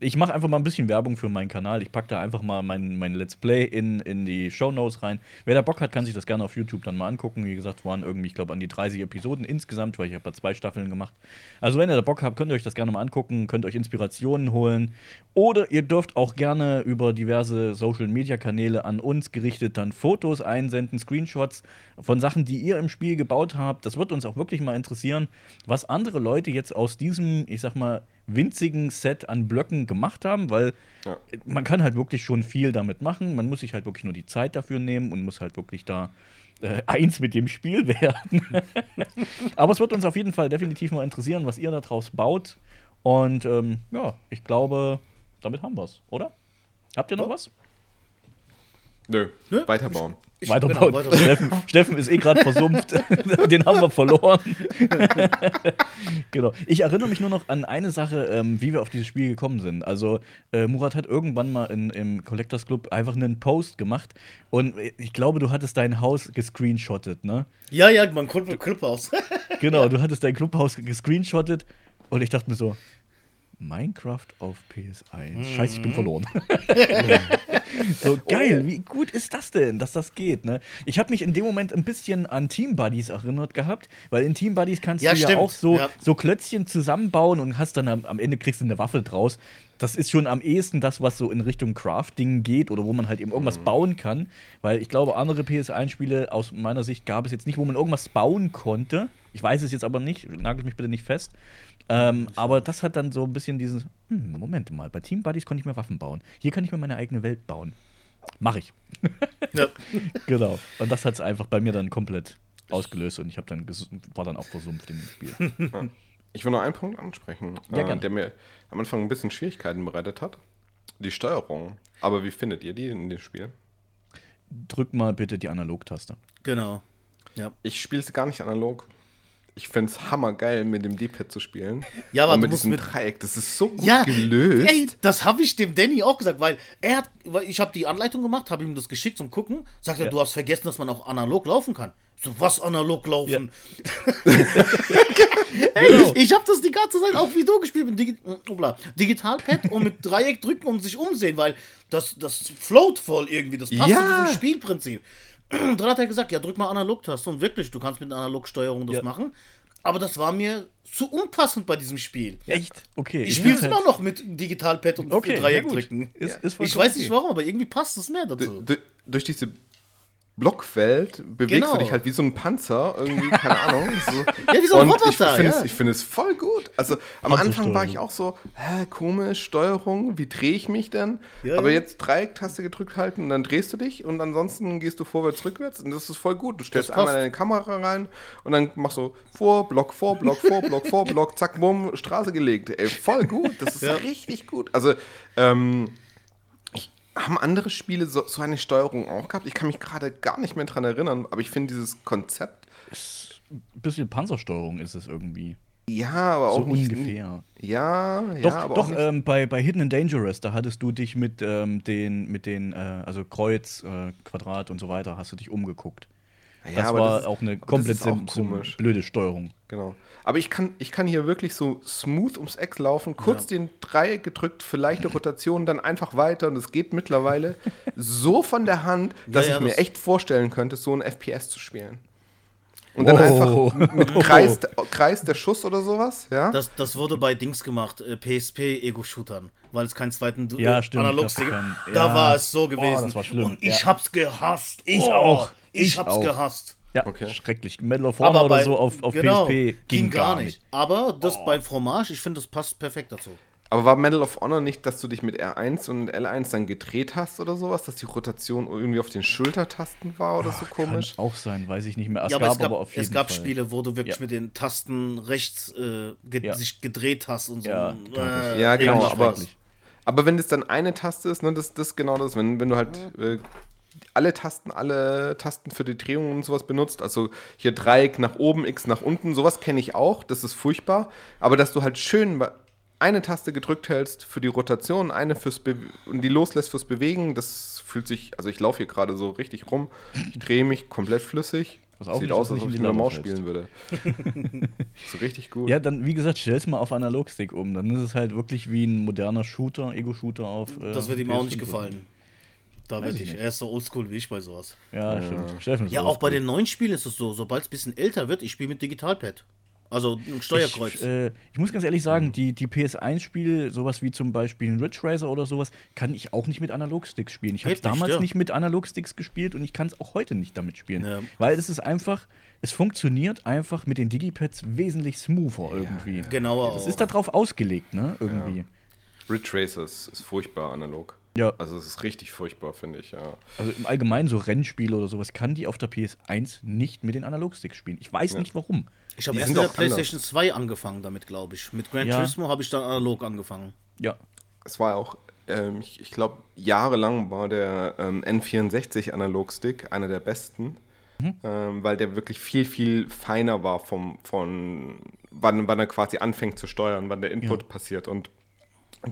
ich mache einfach mal ein bisschen Werbung für meinen Kanal. Ich packe da einfach mal mein, mein Let's Play in, in die Show Notes rein. Wer da Bock hat, kann sich das gerne auf YouTube dann mal angucken. Wie gesagt, waren irgendwie, ich glaube, an die 30 Episoden insgesamt, weil ich habe da zwei Staffeln gemacht. Also wenn ihr da Bock habt, könnt ihr euch das gerne mal angucken, könnt euch Inspirationen holen. Oder ihr dürft auch gerne über diverse Social-Media-Kanäle an uns gerichtet dann Fotos einsenden, Screenshots von Sachen, die ihr im Spiel gebaut habt. Das wird uns auch wirklich mal interessieren, was andere Leute jetzt aus diesem, ich sag mal, winzigen Set an Blöcken gemacht haben, weil Ja. man kann halt wirklich schon viel damit machen. Man muss sich halt wirklich nur die Zeit dafür nehmen und muss halt wirklich da äh, eins mit dem Spiel werden. Aber es wird uns auf jeden Fall definitiv mal interessieren, was ihr da draus baut. Und ähm, ja, ich glaube, damit haben wir es, oder? Habt ihr noch was? Nö, Nö? weiterbauen. Ich- Weiterbauen. genau, weiter- Steffen, Steffen ist eh gerade versumpft. Den haben wir verloren. genau. Ich erinnere mich nur noch an eine Sache, ähm, wie wir auf dieses Spiel gekommen sind. Also, äh, Murat hat irgendwann mal in, im Collectors Club einfach einen Post gemacht. Und ich glaube, du hattest dein Haus gescreenshottet, ne? Ja, ja, man kommt mit Clip aus. Genau, du hattest dein Clubhaus gescreenshottet. Und ich dachte mir so, Minecraft auf PS1. Scheiße, ich bin verloren. So geil, wie gut ist das denn, dass das geht, ne? Ich habe mich in dem Moment ein bisschen an Team Buddies erinnert gehabt, weil in Team Buddies kannst Ja, du ja stimmt, auch so, ja. so Klötzchen zusammenbauen und hast dann am, am Ende kriegst du eine Waffe draus. Das ist schon am ehesten das, was so in Richtung Crafting geht oder wo man halt eben irgendwas bauen kann, weil ich glaube, andere PS1-Spiele aus meiner Sicht gab es jetzt nicht, wo man irgendwas bauen konnte. Ich weiß es jetzt aber nicht, nagelt mich bitte nicht fest. Ähm, aber das hat dann so ein bisschen dieses, hm, Moment mal, bei Team Buddies konnte ich mir Waffen bauen. Hier kann ich mir meine eigene Welt bauen. Mach ich. Ja. Genau. Und das hat es einfach bei mir dann komplett ausgelöst und ich habe dann war dann auch versumpft in dem Spiel. Ich will noch einen Punkt ansprechen, Ja, äh, der mir am Anfang ein bisschen Schwierigkeiten bereitet hat. Die Steuerung. Aber wie findet ihr die in dem Spiel? Drück mal bitte die Analogtaste. Genau. Ja. Ich spiele es gar nicht analog. Ich fände es hammergeil, mit dem D-Pad zu spielen. Ja, aber Und du mit musst diesem mit- Dreieck. Das ist so gut Ja, gelöst. Ey, das habe ich dem Danny auch gesagt, weil er hat, weil ich habe die Anleitung gemacht, habe ihm das geschickt zum Gucken. Sagt er, Ja. du hast vergessen, dass man auch analog laufen kann. So, was analog laufen? Ey, Genau. ich habe das die ganze Zeit auch wie du gespielt mit Digi Obla, Digitalpad und mit Dreieck drücken und sich umsehen, weil das, das float voll irgendwie. Das passt Ja. zu diesem Spielprinzip. Dann hat er gesagt, ja, drück mal Analog-Taste. Und wirklich, du kannst mit Analogsteuerung das Ja. machen. Aber das war mir zu unpassend bei diesem Spiel. Echt? Okay. Ich spiele es halt- immer noch mit Digitalpad und Okay, Dreieck drücken. Ist, ist Ich weiß nicht warum, aber irgendwie passt es mehr dazu. Du- durch diese Blockfeld bewegst Genau. du dich halt wie so ein Panzer, irgendwie, keine Ahnung. So. Ja, wie so ein Und ich Roboter, finde ja. es, ich finde es voll gut. Also am Anfang war ich auch so, hä, komisch, Steuerung, wie drehe ich mich denn? Ja, Aber ja. jetzt Dreiecktaste gedrückt halten und dann drehst du dich und ansonsten gehst du vorwärts, rückwärts und das ist voll gut. Du stellst einmal deine Kamera rein und dann machst du vor, Block, vor, Block, vor, Block, vor, Block, zack, bumm, Straße gelegt. Ey, voll gut. Das ist Ja. richtig gut. Also, ähm, haben andere Spiele so, so eine Steuerung auch gehabt? Ich kann mich gerade gar nicht mehr dran erinnern, aber ich finde dieses Konzept, Ein bisschen Panzersteuerung ist es irgendwie. ja, aber So auch nicht. ungefähr. Ja, ja, Doch, aber doch ähm, bei, bei Hidden and Dangerous, da hattest du dich mit ähm, den, mit den äh, also Kreuz, äh, Quadrat und so weiter, hast du dich umgeguckt. Ja, das aber war ist- auch eine das komplett komisch. blöde Steuerung. Genau. Aber ich kann, ich kann hier wirklich so smooth ums Eck laufen, kurz den Dreieck gedrückt, vielleicht eine Rotation, dann einfach weiter und es geht mittlerweile so von der Hand, dass Ja, ja, ich mir das- echt vorstellen könnte, so ein FPS zu spielen. Und dann Oh. einfach mit Kreis, Kreis der Schuss oder sowas, ja? Das, das wurde bei Dings gemacht, äh, PSP-Ego-Shootern, weil es keinen zweiten Ja, äh, Analogstick Da ja. war es so Oh, gewesen. das war schlimm, Und ich ja. hab's gehasst. Ich Oh, auch. Ich, Ich hab's auch. gehasst. Ja, Okay. schrecklich. Medal of Honor oder so auf, auf genau, PSP ging, gar nicht. Oh. Aber das beim Fromage, ich finde, das passt perfekt dazu. Aber war Medal of Honor nicht, dass du dich mit R1 und L1 dann gedreht hast oder sowas, dass die Rotation irgendwie auf den Schultertasten war oder so Kann komisch? auch sein, weiß ich nicht mehr. Es ja, gab, aber es gab, aber auf jeden es gab Fall. Spiele, wo du wirklich Ja. mit den Tasten rechts äh, ge Ja. sich gedreht hast und so. Ja, Äh. Ja, genau, aber, aber wenn das dann eine Taste ist, ne, das das ist genau das, wenn, wenn du halt äh, alle Tasten, alle Tasten für die Drehung und sowas benutzt, also hier Dreieck nach oben, X nach unten, sowas kenne ich auch, das ist furchtbar, aber dass du halt schön eine Taste gedrückt hältst für die Rotation, eine fürs Be und die loslässt fürs Bewegen, das fühlt sich, also ich laufe hier gerade so richtig rum, ich drehe mich komplett flüssig, Was auch sieht aus, als ob in ich mit einer Lava Maus spielen würde. so richtig gut. Ja, dann, wie gesagt, stell's mal auf Analogstick um. Dann ist es halt wirklich wie ein moderner Shooter, Ego-Shooter auf. äh, Das wird ihm auch nicht PS5. gefallen. Da wird ich er ist so oldschool wie ich bei sowas. Ja, stimmt. Steffen Ja, so auch bei den neuen Spielen ist es so, sobald es ein bisschen älter wird, ich spiele mit Digitalpad. Also ein Steuerkreuz. Ich, äh, ich muss ganz ehrlich sagen, die, die PS1-Spiele, sowas wie zum Beispiel ein Ridge Racer oder sowas, kann ich auch nicht mit Analogsticks spielen. Ich habe damals ja. nicht mit Analogsticks gespielt und ich kann es auch heute nicht damit spielen. Ja. Weil es ist einfach, es funktioniert einfach mit den Digipads wesentlich smoother irgendwie. Genauer Es auch. ist darauf ausgelegt, ne? Irgendwie. Ridge Racers ist furchtbar analog. Ja. Also es ist richtig furchtbar, finde ich, ja. Also im Allgemeinen so Rennspiele oder sowas kann die auf der PS1 nicht mit den Analogsticks spielen. Ich weiß nicht warum. Ich habe erst mit der anders. PlayStation 2 angefangen damit, glaube ich. Mit Gran Ja. Turismo habe ich dann analog angefangen. Ja. Es war auch, ähm, ich, ich glaube, jahrelang war der ähm, N64 Analogstick einer der besten, ähm, weil der wirklich viel, viel feiner war vom, von wann, wann er quasi anfängt zu steuern, wann der Input passiert. Und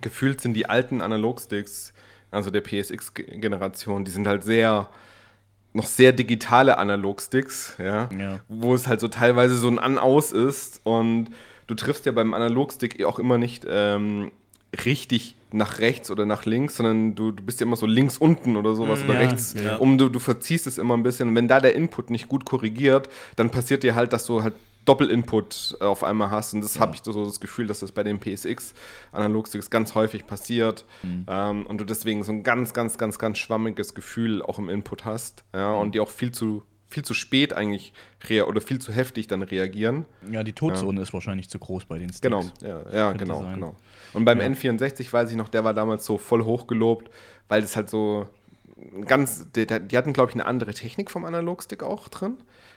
gefühlt sind die alten Analogsticks, also der PSX-Generation, die sind halt sehr, noch sehr digitale Analogsticks, ja, Ja. wo es halt so teilweise so ein An-Aus ist und du triffst ja beim Analogstick auch immer nicht ähm, richtig nach rechts oder nach links, sondern du, du bist ja immer so links unten oder sowas oder Ja, rechts. ja. Um du, du verziehst es immer ein bisschen. Und wenn da der Input nicht gut korrigiert, dann passiert dir halt, dass du halt Doppelinput äh, auf einmal hast. Und das habe ich so das Gefühl, dass das bei den PSX Analogsticks ganz häufig passiert. Mhm. Ähm, und du deswegen so ein ganz, ganz, ganz, ganz schwammiges Gefühl auch im Input hast. Ja, Mhm. und die auch viel zu, viel zu spät eigentlich oder viel zu heftig dann reagieren. Ja, die Todzone ist wahrscheinlich zu groß bei den Sticks. Genau, ja, ja genau, sein. genau. Und beim Ja. N64 weiß ich noch, der war damals so voll hochgelobt, weil es halt so ganz, die, die hatten, glaube ich, eine andere Technik vom Analogstick auch drin,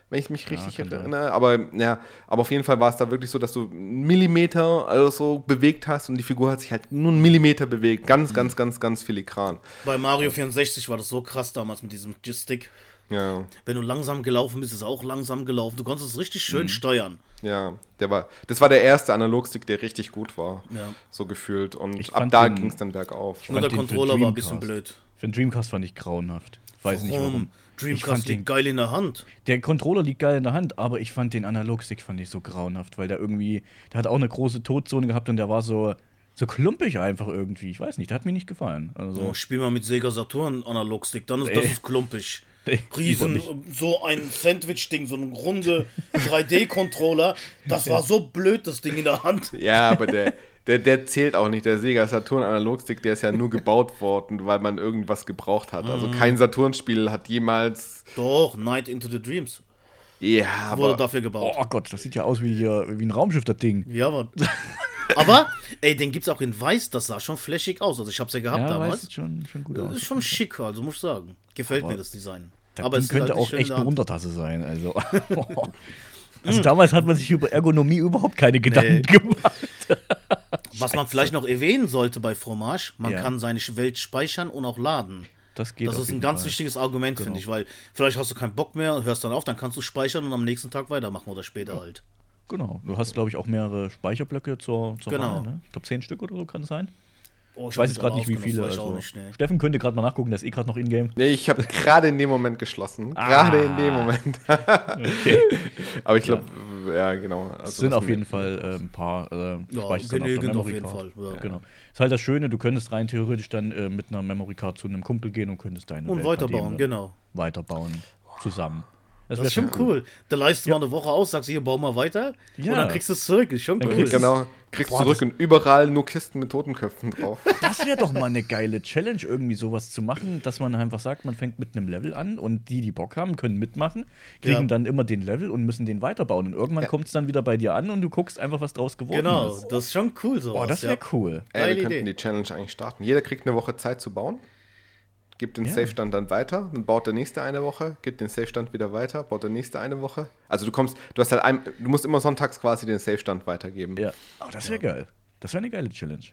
wenn ich mich richtig sein. erinnere. Aber, ja, aber auf jeden Fall war es da wirklich so, dass du einen Millimeter also so bewegt hast und die Figur hat sich halt nur einen Millimeter bewegt. Ganz, Mhm. ganz, ganz, ganz filigran. Bei Mario 64 war das so krass damals mit diesem Stick. Ja, Wenn du langsam gelaufen bist, ist es auch langsam gelaufen. Du konntest es richtig schön steuern. ja. Der war, das war der erste Analogstick, der richtig gut war. Ja. So gefühlt. Und Ich ab da den- ging es dann bergauf. Nur der Controller war ein bisschen blöd. Für den Dreamcast fand ich grauenhaft. Weiß nicht warum. Dreamcast fand den, liegt geil in der Hand. der Controller liegt geil in der Hand, aber ich fand den Analogstick fand ich so grauenhaft, weil der irgendwie, der hat auch eine große Todzone gehabt und der war so, so klumpig einfach irgendwie. Ich weiß nicht, der hat mir nicht gefallen. Also, Oh, spiel mal mit Sega Saturn Analogstick, dann ist das Nee. ist klumpig. Riesen, so ein Sandwich-Ding, so ein runde 3D-Controller. Das war so blöd, das Ding in der Hand. Ja, aber der, der, der zählt auch nicht. Der Sega Saturn Analogstick, der ist ja nur gebaut worden, weil man irgendwas gebraucht hat. Also kein Saturn-Spiel hat jemals. Doch, Night into the Dreams Ja, wurde aber. dafür gebaut. Oh Gott, das sieht ja aus wie, hier, wie ein Raumschiff, das Ding. Ja, aber. aber, ey, den gibt's auch in weiß, das sah schon flashig aus. Also ich hab's ja gehabt Ja, weiß damals. sieht schon, schon gut Das aus. ist schon schick, also muss ich sagen. Gefällt Aber mir das Design. Das aber Ding es ist könnte halt auch echt eine. Untertasse sein. Also, also damals hat man sich über Ergonomie überhaupt keine Gedanken Nee. gemacht. Was man vielleicht noch erwähnen sollte bei Fromage, man Ja. kann seine Welt speichern und auch laden. Das geht Das ist ein ganz Fall. wichtiges Argument, finde Genau. ich, weil vielleicht hast du keinen Bock mehr, hörst dann auf, dann kannst du speichern und am nächsten Tag weitermachen oder später halt. Genau. Du hast, glaube ich, auch mehrere Speicherblöcke zur, zur Genau. Wahl. Ne? Ich glaube, zehn Stück oder so kann es sein. Oh, Ich weiß jetzt gerade nicht, wie viele. Also. ich nicht, nee. Steffen könnte gerade mal nachgucken, der ist eh gerade noch in-game. Nee, ich habe gerade in dem Moment geschlossen. Gerade in dem Moment. aber ich glaube, ja. genau. Also Es sind auf jeden Fall äh, ein paar äh, Ja, auf auf Memory jeden Card. Fall. Ja. Genau. Ist halt das Schöne, du könntest rein theoretisch dann äh, mit einer Memory Card zu einem Kumpel gehen und könntest deine Und Welt weiterbauen, äh, genau. Weiterbauen. Zusammen. Das ist schon cool. Da leistest du mal eine Woche aus, sagst hier, bau mal weiter Ja. und dann kriegst du es zurück. Ist schon cool. kriegst du- Genau, kriegst Boah, zurück und überall nur Kisten mit Totenköpfen drauf. Das wäre doch mal eine geile Challenge, irgendwie sowas zu machen, dass man einfach sagt, man fängt mit einem Level an und die, die Bock haben, können mitmachen, kriegen Ja. dann immer den Level und müssen den weiterbauen. Und irgendwann kommt es dann wieder bei dir an und du guckst einfach, was draus geworden Genau, ist. das ist schon cool so. Boah, das wäre cool. Ey, Geile wir könnten Idee. die Challenge eigentlich starten. Jeder kriegt eine Woche Zeit zu bauen. Gibt den Ja. Safe-Stand dann weiter, dann baut der nächste eine Woche, gibt den Safe-Stand wieder weiter, baut der nächste eine Woche. Also du kommst, du hast halt ein, du musst immer sonntags quasi den Safe-Stand weitergeben. Ja, oh, das wäre geil. Das wäre eine geile Challenge.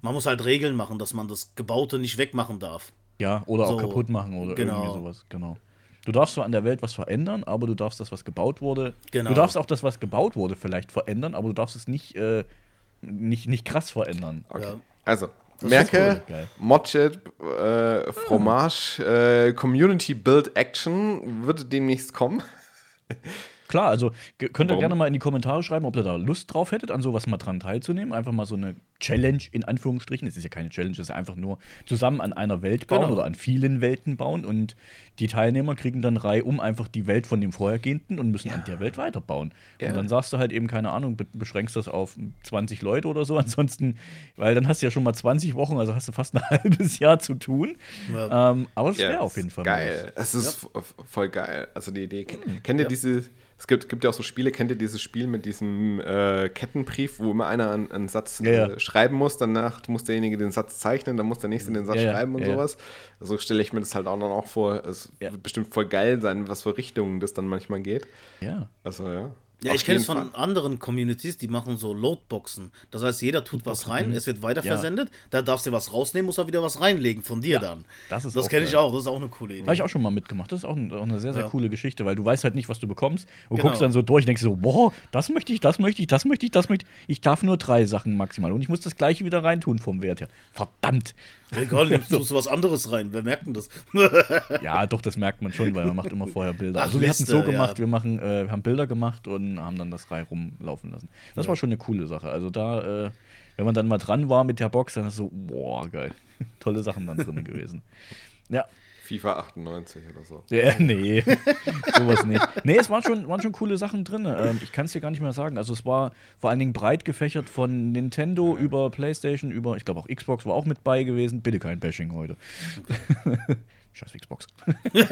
Man muss halt Regeln machen, dass man das Gebaute nicht wegmachen darf. Ja, oder auch So, kaputt machen oder genau. irgendwie sowas. Genau. Du darfst zwar an der Welt was verändern, aber du darfst das, was gebaut wurde. Genau. Du darfst auch das, was gebaut wurde, vielleicht verändern, aber du darfst es nicht, äh, nicht, nicht krass verändern. Okay. Ja. Also, merke. Motchet, äh, Fromage, äh, Community Build Action wird demnächst kommen. Klar, also könnt ihr Warum? gerne mal in die Kommentare schreiben, ob ihr da Lust drauf hättet, an sowas mal dran teilzunehmen. Einfach mal so eine Challenge in Anführungsstrichen. Es ist ja keine Challenge, es ist einfach nur zusammen an einer Welt bauen Genau. oder an vielen Welten bauen. Und die Teilnehmer kriegen dann Reihe um einfach die Welt von dem vorhergehenden und müssen an der Welt weiterbauen. Ja. Und dann sagst du halt eben, keine Ahnung, be beschränkst das auf 20 Leute oder so. Ansonsten, weil dann hast du ja schon mal 20 Wochen, also hast du fast ein halbes Jahr zu tun. Ja. Ähm, aber es wäre Ja, auf jeden Fall Geil. Es ist voll geil. Also die Idee. Hm, Kennt ihr diese. Es gibt, gibt ja auch so Spiele, kennt ihr dieses Spiel mit diesem äh, Kettenbrief, wo immer einer einen, einen Satz Ja, ja. Äh, schreiben muss, danach muss derjenige den Satz zeichnen, dann muss der nächste den Satz Ja, schreiben und sowas. So stelle ich mir das halt auch dann auch vor. Es wird bestimmt voll geil sein, was für Richtungen das dann manchmal geht. Ja. Also ja. Ja, ich kenne es von Fall. anderen Communities, die machen so Loadboxen. Das heißt, jeder tut was rein, es wird weiterversendet, da darfst du was rausnehmen, muss er wieder was reinlegen von dir dann. das ist das kenne ich auch, das ist auch eine coole Idee. Habe ich auch schon mal mitgemacht. Das ist auch, ein, auch eine sehr, sehr Ja. coole Geschichte, weil du weißt halt nicht, was du bekommst. Und Genau. guckst dann so durch und denkst so, boah, das möchte ich, das möchte ich, das möchte ich, das möchte ich. Ich darf nur drei Sachen maximal. Und ich muss das gleiche wieder reintun vom Wert her. Verdammt. Egal, nimmst du was anderes rein, wer merkt denn das? Ja, doch, das merkt man schon, weil man macht immer vorher Bilder. Ach, also wir hatten es so gemacht, ja. wir machen, äh, wir haben Bilder gemacht und haben dann das frei rumlaufen lassen. Das war schon eine coole Sache. Also da, äh, wenn man dann mal dran war mit der Box, dann ist so, boah, geil. Tolle Sachen dann drin gewesen. Ja, FIFA 98 oder so. ja, nee, sowas nicht. Nee, es waren schon, waren schon coole Sachen drin. Ähm, ich kann es dir gar nicht mehr sagen. Also es war vor allen Dingen breit gefächert von Nintendo über Playstation, über, ich glaube auch Xbox war auch mit bei gewesen. Bitte kein Bashing heute. Scheiß Xbox.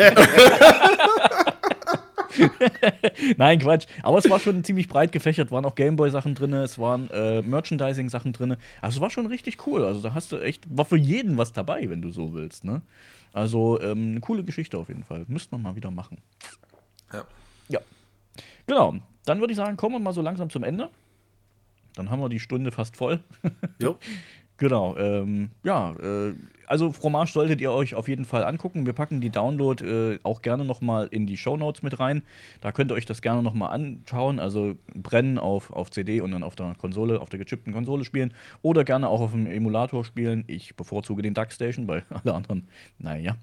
Nein, Quatsch. Aber es war schon ziemlich breit gefächert. Waren auch Gameboy-Sachen drin, es waren äh, Merchandising-Sachen drin. Also es war schon richtig cool. Also da hast du echt, war für jeden was dabei, wenn du so willst. Ne? Also ähm, eine coole Geschichte auf jeden Fall. Müsste man mal wieder machen. Ja. Ja. Genau. Dann würde ich sagen, kommen wir mal so langsam zum Ende. Dann haben wir die Stunde fast voll. Jo. Genau. Ähm, ja, äh, also Fromage solltet ihr euch auf jeden Fall angucken. Wir packen die Download äh, auch gerne nochmal in die Shownotes mit rein. Da könnt ihr euch das gerne nochmal anschauen. Also brennen auf, auf CD und dann auf der Konsole, auf der gechippten Konsole spielen. Oder gerne auch auf dem Emulator spielen. Ich bevorzuge den DuckStation, weil alle anderen, naja.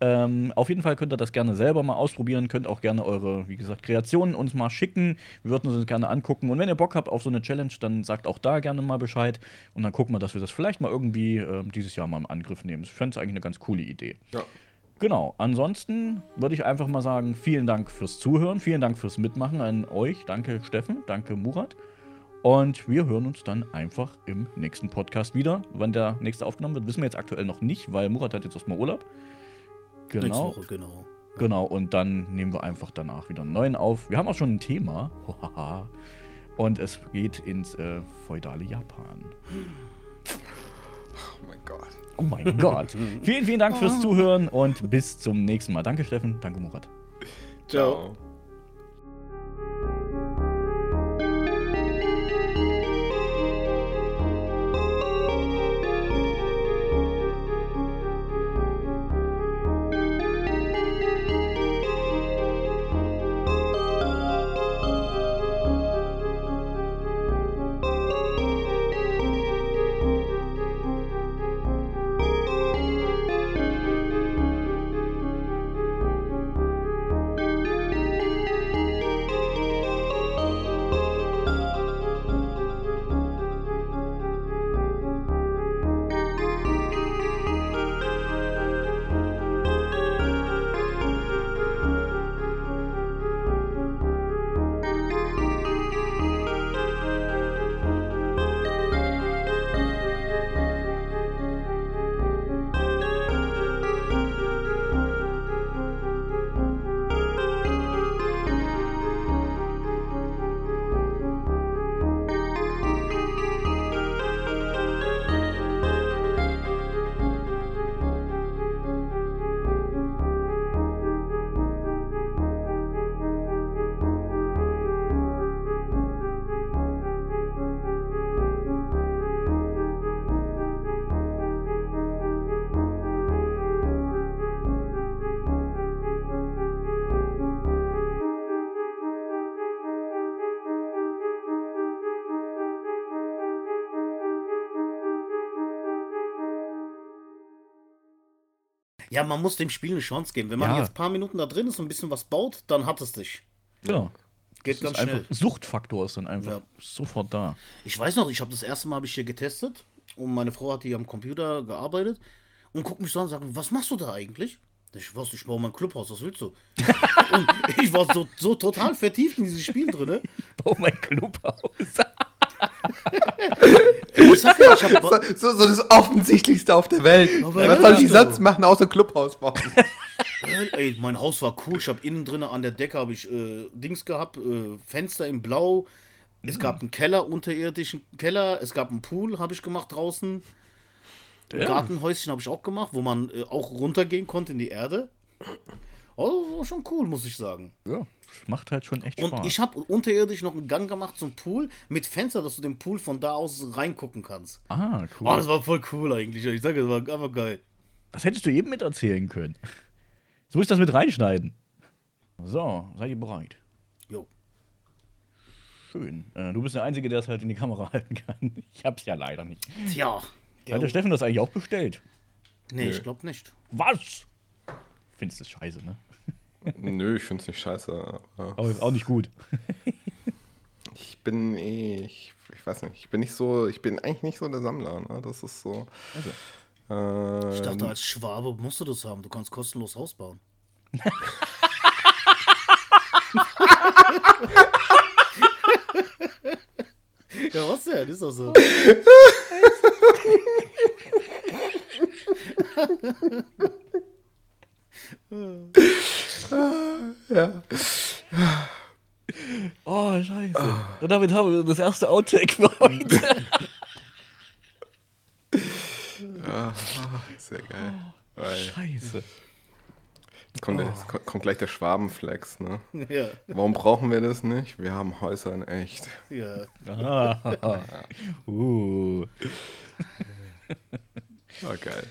Ähm, auf jeden Fall könnt ihr das gerne selber mal ausprobieren. Könnt auch gerne eure, wie gesagt, Kreationen uns mal schicken. Wir würden uns das gerne angucken. Und wenn ihr Bock habt auf so eine Challenge, dann sagt auch da gerne mal Bescheid. Und dann gucken wir, dass wir das vielleicht mal irgendwie ähm, dieses Jahr mal im Angriff nehmen. Ich fände es eigentlich eine ganz coole Idee. Ja. Genau. Ansonsten würde ich einfach mal sagen, vielen Dank fürs Zuhören, vielen Dank fürs Mitmachen an euch. Danke Steffen, danke Murat. Und wir hören uns dann einfach im nächsten Podcast wieder. Wann der nächste aufgenommen wird, wissen wir jetzt aktuell noch nicht, weil Murat hat jetzt erstmal Urlaub. Nächste Genau. Woche, genau. Genau, und dann nehmen wir einfach danach wieder einen neuen auf. Wir haben auch schon ein Thema. Und es geht ins äh, feudale Japan. Oh mein Gott. Oh mein Gott. Vielen, vielen Dank fürs Zuhören und bis zum nächsten Mal. Danke, Steffen. Danke, Murat. Ciao. Ja, man muss dem Spiel eine Chance geben. Wenn man Ja. jetzt ein paar Minuten da drin ist und ein bisschen was baut, dann hat es dich. Genau. Geht Das ganz schnell. einfach, Suchtfaktor ist dann einfach Ja. sofort da. Ich weiß noch, ich habe das erste Mal hab ich hier getestet und meine Frau hat hier am Computer gearbeitet und guckt mich so an und sagt, was machst du da eigentlich? Ich was, ich baue mein Clubhaus, was willst du? ich war so, so total vertieft in dieses Spiel drin. Oh mein Clubhaus. Sag ja, ich hab, So, so das Offensichtlichste auf der Welt. Aber Was soll ich sonst machen, außer Clubhaus bauen? ey, mein Haus war cool. Ich habe innen drin an der Decke habe ich äh, Dings gehabt, äh, Fenster in Blau. Es gab einen Keller, unterirdischen Keller. Es gab einen Pool, habe ich gemacht draußen. Ein Ja. Gartenhäuschen habe ich auch gemacht, wo man äh, auch runtergehen konnte in die Erde. Oh, war schon cool, muss ich sagen. Ja, macht halt schon echt Und Spaß. ich habe unterirdisch noch einen Gang gemacht zum Pool mit Fenster, dass du den Pool von da aus reingucken kannst. ah, cool. Oh, das war voll cool eigentlich. Ich sage, das war einfach geil. Das hättest du eben mit erzählen können. So ist das mit reinschneiden. So, seid ihr bereit? Jo. Schön. Äh, du bist der Einzige, der es halt in die Kamera halten kann. Ich hab's ja leider nicht. Tja. Hat der Steffen das eigentlich auch bestellt? Nee, Nö. ich glaube nicht. Was? Findest du scheiße, ne? Nö, ich find's nicht scheiße. Aber Aber ist auch nicht gut. ich bin eh, ich, ich weiß nicht, ich bin nicht so, ich bin eigentlich nicht so der Sammler, ne? Das ist so. Ich Ähm, dachte, als Schwabe musst du das haben. Du kannst kostenlos Haus bauen. ja, was denn? Ist doch so. ja. Oh, scheiße. Und damit haben wir das erste Outtake für heute. ja. Sehr geil. Weil Scheiße. jetzt kommt, der, jetzt kommt kommt gleich der Schwabenflex, ne? Ja, Warum brauchen wir das nicht? Wir haben Häuser in echt. ja. Ah. uh. Oh, geil.